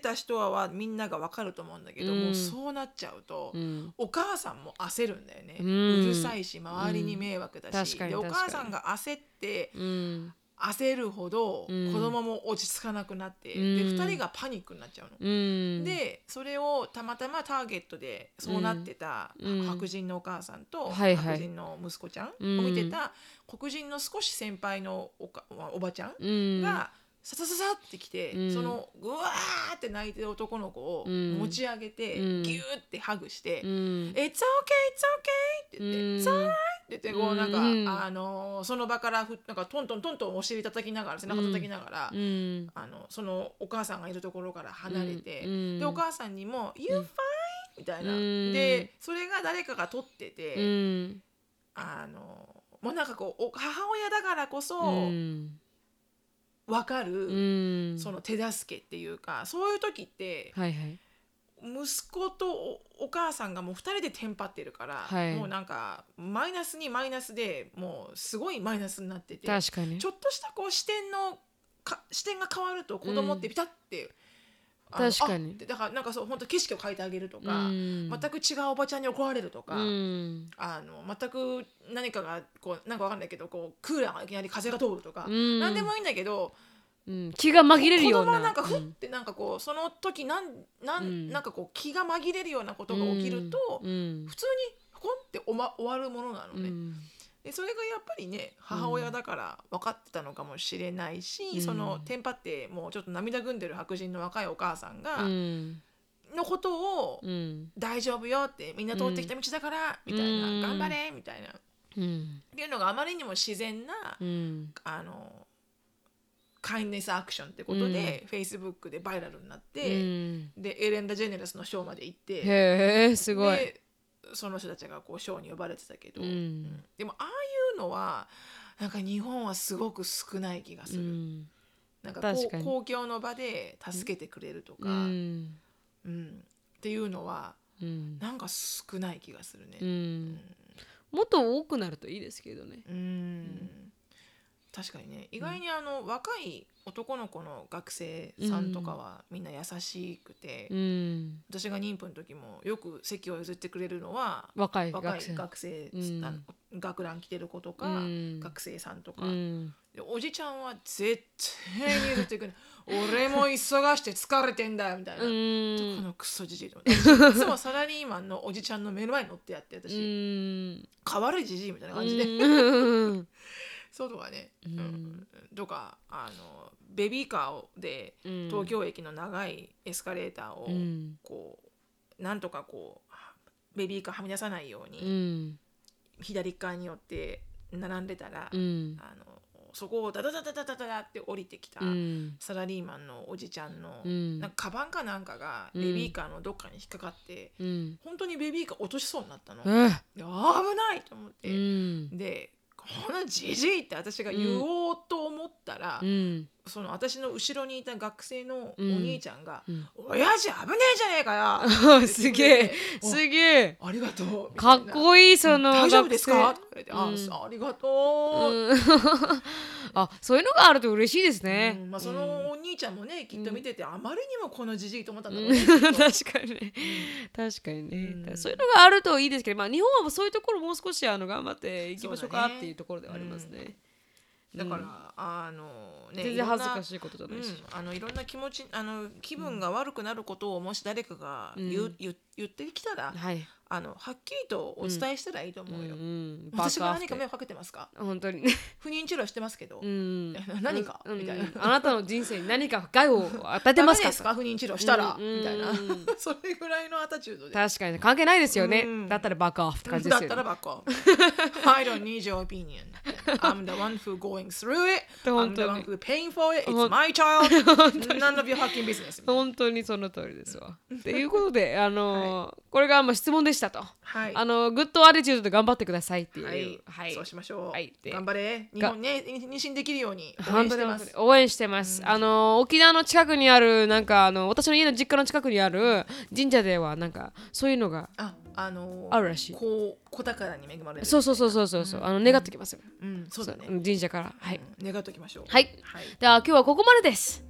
た人はみんながわかると思うんだけど、うん。もうそうなっちゃうと、うん。お母さんも焦るんだよね、ううんるさいし周りに迷惑だし、確かにでお確かに。母さんが焦ってうん。焦るほどうん。子供も落ち着かなくなって、うん。で2人がパニックになっちゃうの。うん。でそれをたまたまターゲットでそうなってたうん。白人のお母さんとはいはい。白人の息子ちゃんを見てた黒人の少し先輩のおかおばちゃんうん。がささささってきて、うん。そのぐわーって泣いてる男の子をうん。持ち上げて、うん。ギューってハグして「うん It's okay, it's okay」って言って「うん It's alright」って言ってこうなんか、うんあのその場からふなんかトントントントンお尻叩きながら背中叩きながら、うん。あのそのお母さんがいるところから離れて、うん。でお母さんにも「You fine?」みたいな、うん。でそれが誰かが撮ってて、うん。あのもうなんかこうお母親だからこそうん分かる、うん。その手助けっていうかそういう時ってはいはい。息子とおお母さんがもう2人でテンパってるから、はい。もうなんかマイナスにマイナスでもうすごいマイナスになってて確かに。ちょっとしたこう視点のか視点が変わると子供ってピタッて、確かに。だからなんかそう本当景色を変えてあげるとか、うん。全く違うおばちゃんに怒られるとか、うん。あの全く何かがこうなんかわかんないけどこうクーラーがいきなり風が通るとか、うん。何でもいいんだけどうん。気が紛れる子ような。供はなんかふっうんてなんかこうその時なんなん,、うん。なんかこう気が紛れるようなことが起きると、うん。普通にポンってお、ま、終わるものなのね。うんでそれがやっぱりね母親だから分かってたのかもしれないし、うん。そのテンパってもうちょっと涙ぐんでる白人の若いお母さんが、うん。のことを、うん。大丈夫よってみんな通ってきた道だから、みたいな、うん頑張れみたいな。っうん。ていうのがあまりにも自然な、うん。あのカインネスアクションってことで、フェイスブックでバイラルになっうて、ん。でエレン・ダ・ジェネラスのショーまで行ってへえすごい。でその人たちがこうショーに呼ばれてたけど、うん。うんでもああいうのはなんか日本はすごく少ない気がする。うん。なんか公共の場で助けてくれるとか、ううん。んっていうのはうん。なんか少ない気がするね。うん。もっと多くなるといいですけどね。うん確かにね。意外にあの、若い男の子の学生さんとかはみんな優しくて、うん。私が妊婦の時もよく席を譲ってくれるのは若い学生。学生うん。あの学ラン着てる子とか、うん。学生さんとか、おじちゃんは絶対に譲ってくれない。俺も忙して疲れてんだよみたいな、うこんのクソじじいと思っていつもサラリーマンのおじちゃんの目の前に乗ってやってう私、ん。変わるじじいみたいな感じで、うん そうとかね、うん、とかあのベビーカーで東京駅の長いエスカレーターをこう、なんとかこうベビーカーはみ出さないように、左側によって並んでたら、あのそこをダダダダダダダって降りてきたサラリーマンのおじちゃんの、うん、なんかカバンかなんかがベビーカーのどっかに引っかかって、うん、本当にベビーカー落としそうになったの、うん、危ないと思って、でこのじじいって私が言おうと思ったら、うん。その私の後ろにいた学生のお兄ちゃんがうん「親父危ねえじゃねえかよ 」すげえ。おすげえ。ありがとう」かっこいいその大丈夫ですか?」学って言われて「うん。あありがとう」うん。あそういうのがあると嬉しいですね。うん。まあ、そのお兄ちゃんもねきっと見てて、あまりにもこのじじいと思ったんだろううん。ね、確かにね。確かにね、うんそういうのがあるといいですけど、まあ、日本はそういうところもう少しあの頑張っていきましょうかっていうところではありますね。だから、うんあのね全然恥ずかいしいことじゃろんな、ないし。うん、あのいろんな気持ちあの気分が悪くなることをもし誰かが言う、言ってきたらはい。あのはっきりとお伝えしたらいいと思うよ、ん私が何かバカ迷惑かけてますか？本当に。ね。不妊治療してますけど、うん。何か？うん。みたいな。あなたの人生に何か害を与えてますか？ですか？不妊治療したら、うんみたいな。う んそれぐらいのアタチュードで。確かに。関係ないですよね。うん。だったらバカオフって感じでだすよね。ったらばっか I don't need your opinion. I'm the one who going through it. I'm 本 the 当 one に who paying for it. ほ It's ん my child. None of your fucking business. 本当にその通りですわ。っていうことで、あのー これがまあ質問でししたと、はい。あのグッドアティチュードで頑張ってくださいっていう、はい、はい。そうしましょう、はい。で頑張れ。日本ね妊娠できるように応援してます応援してます、あの沖縄の近くにあるなんかあの私の家の実家の近くにある神社ではなんかそういうのがああのあるらしいこう小宝に恵まれるそうそうそうそうそうそう、あの願ってきますよ、うんそうだねそう神社からはい、うん願っときましょうはいはい、では今日はここまでです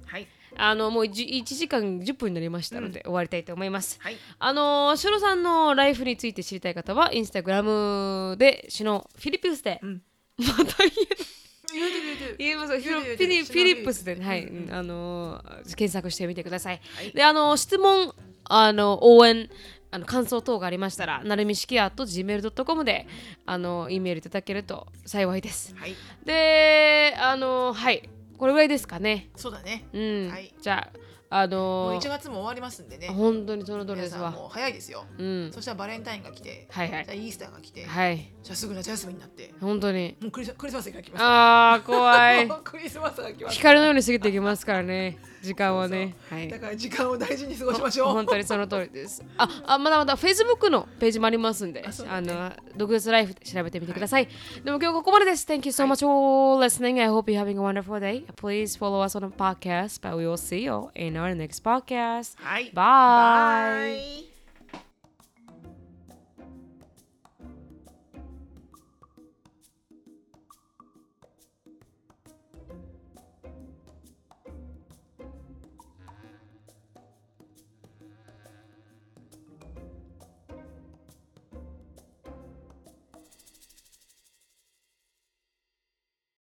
はいあのもう 1, 時間10分になりましたので、終わりたいと思います。はい。あのシロさんのライフについて知りたい方はインスタグラムでシノフィリピウスで、ん。また言え言えますフィリフィリップスで、はい、あの検索してみてください。で、あの質問、あの応援、あの感想等がありましたら、なるみしきやと gmail.com であの E メールいただけると幸いです。はい。で、あのはい、これぐらいですかね。そうだね。うん、はい。じゃあ、あもうの1月も終わりますんでね。本当にその通り皆ですわ。さんもう早いですよ。うん、そしたらバレンタインが来てはいはい。じゃあイースターが来てはい、じゃあすぐ夏休みになって本当に。もうクリスクリスマスが来ましたあー、怖い。クリスマスが来ました 光のように過ぎていきますからね、時間はね。はいだ。から時間を大事に過ごしましょう本当にその通りです。あ、あまだまだ Facebook のページもありますんで、あ,、の、独立ライフで調べてみてください。でも今日ここまでです。Thank you so much for listening. I hope you're having a wonderful day. Please follow us on the podcast, but we will see you in our next podcast. はい. Bye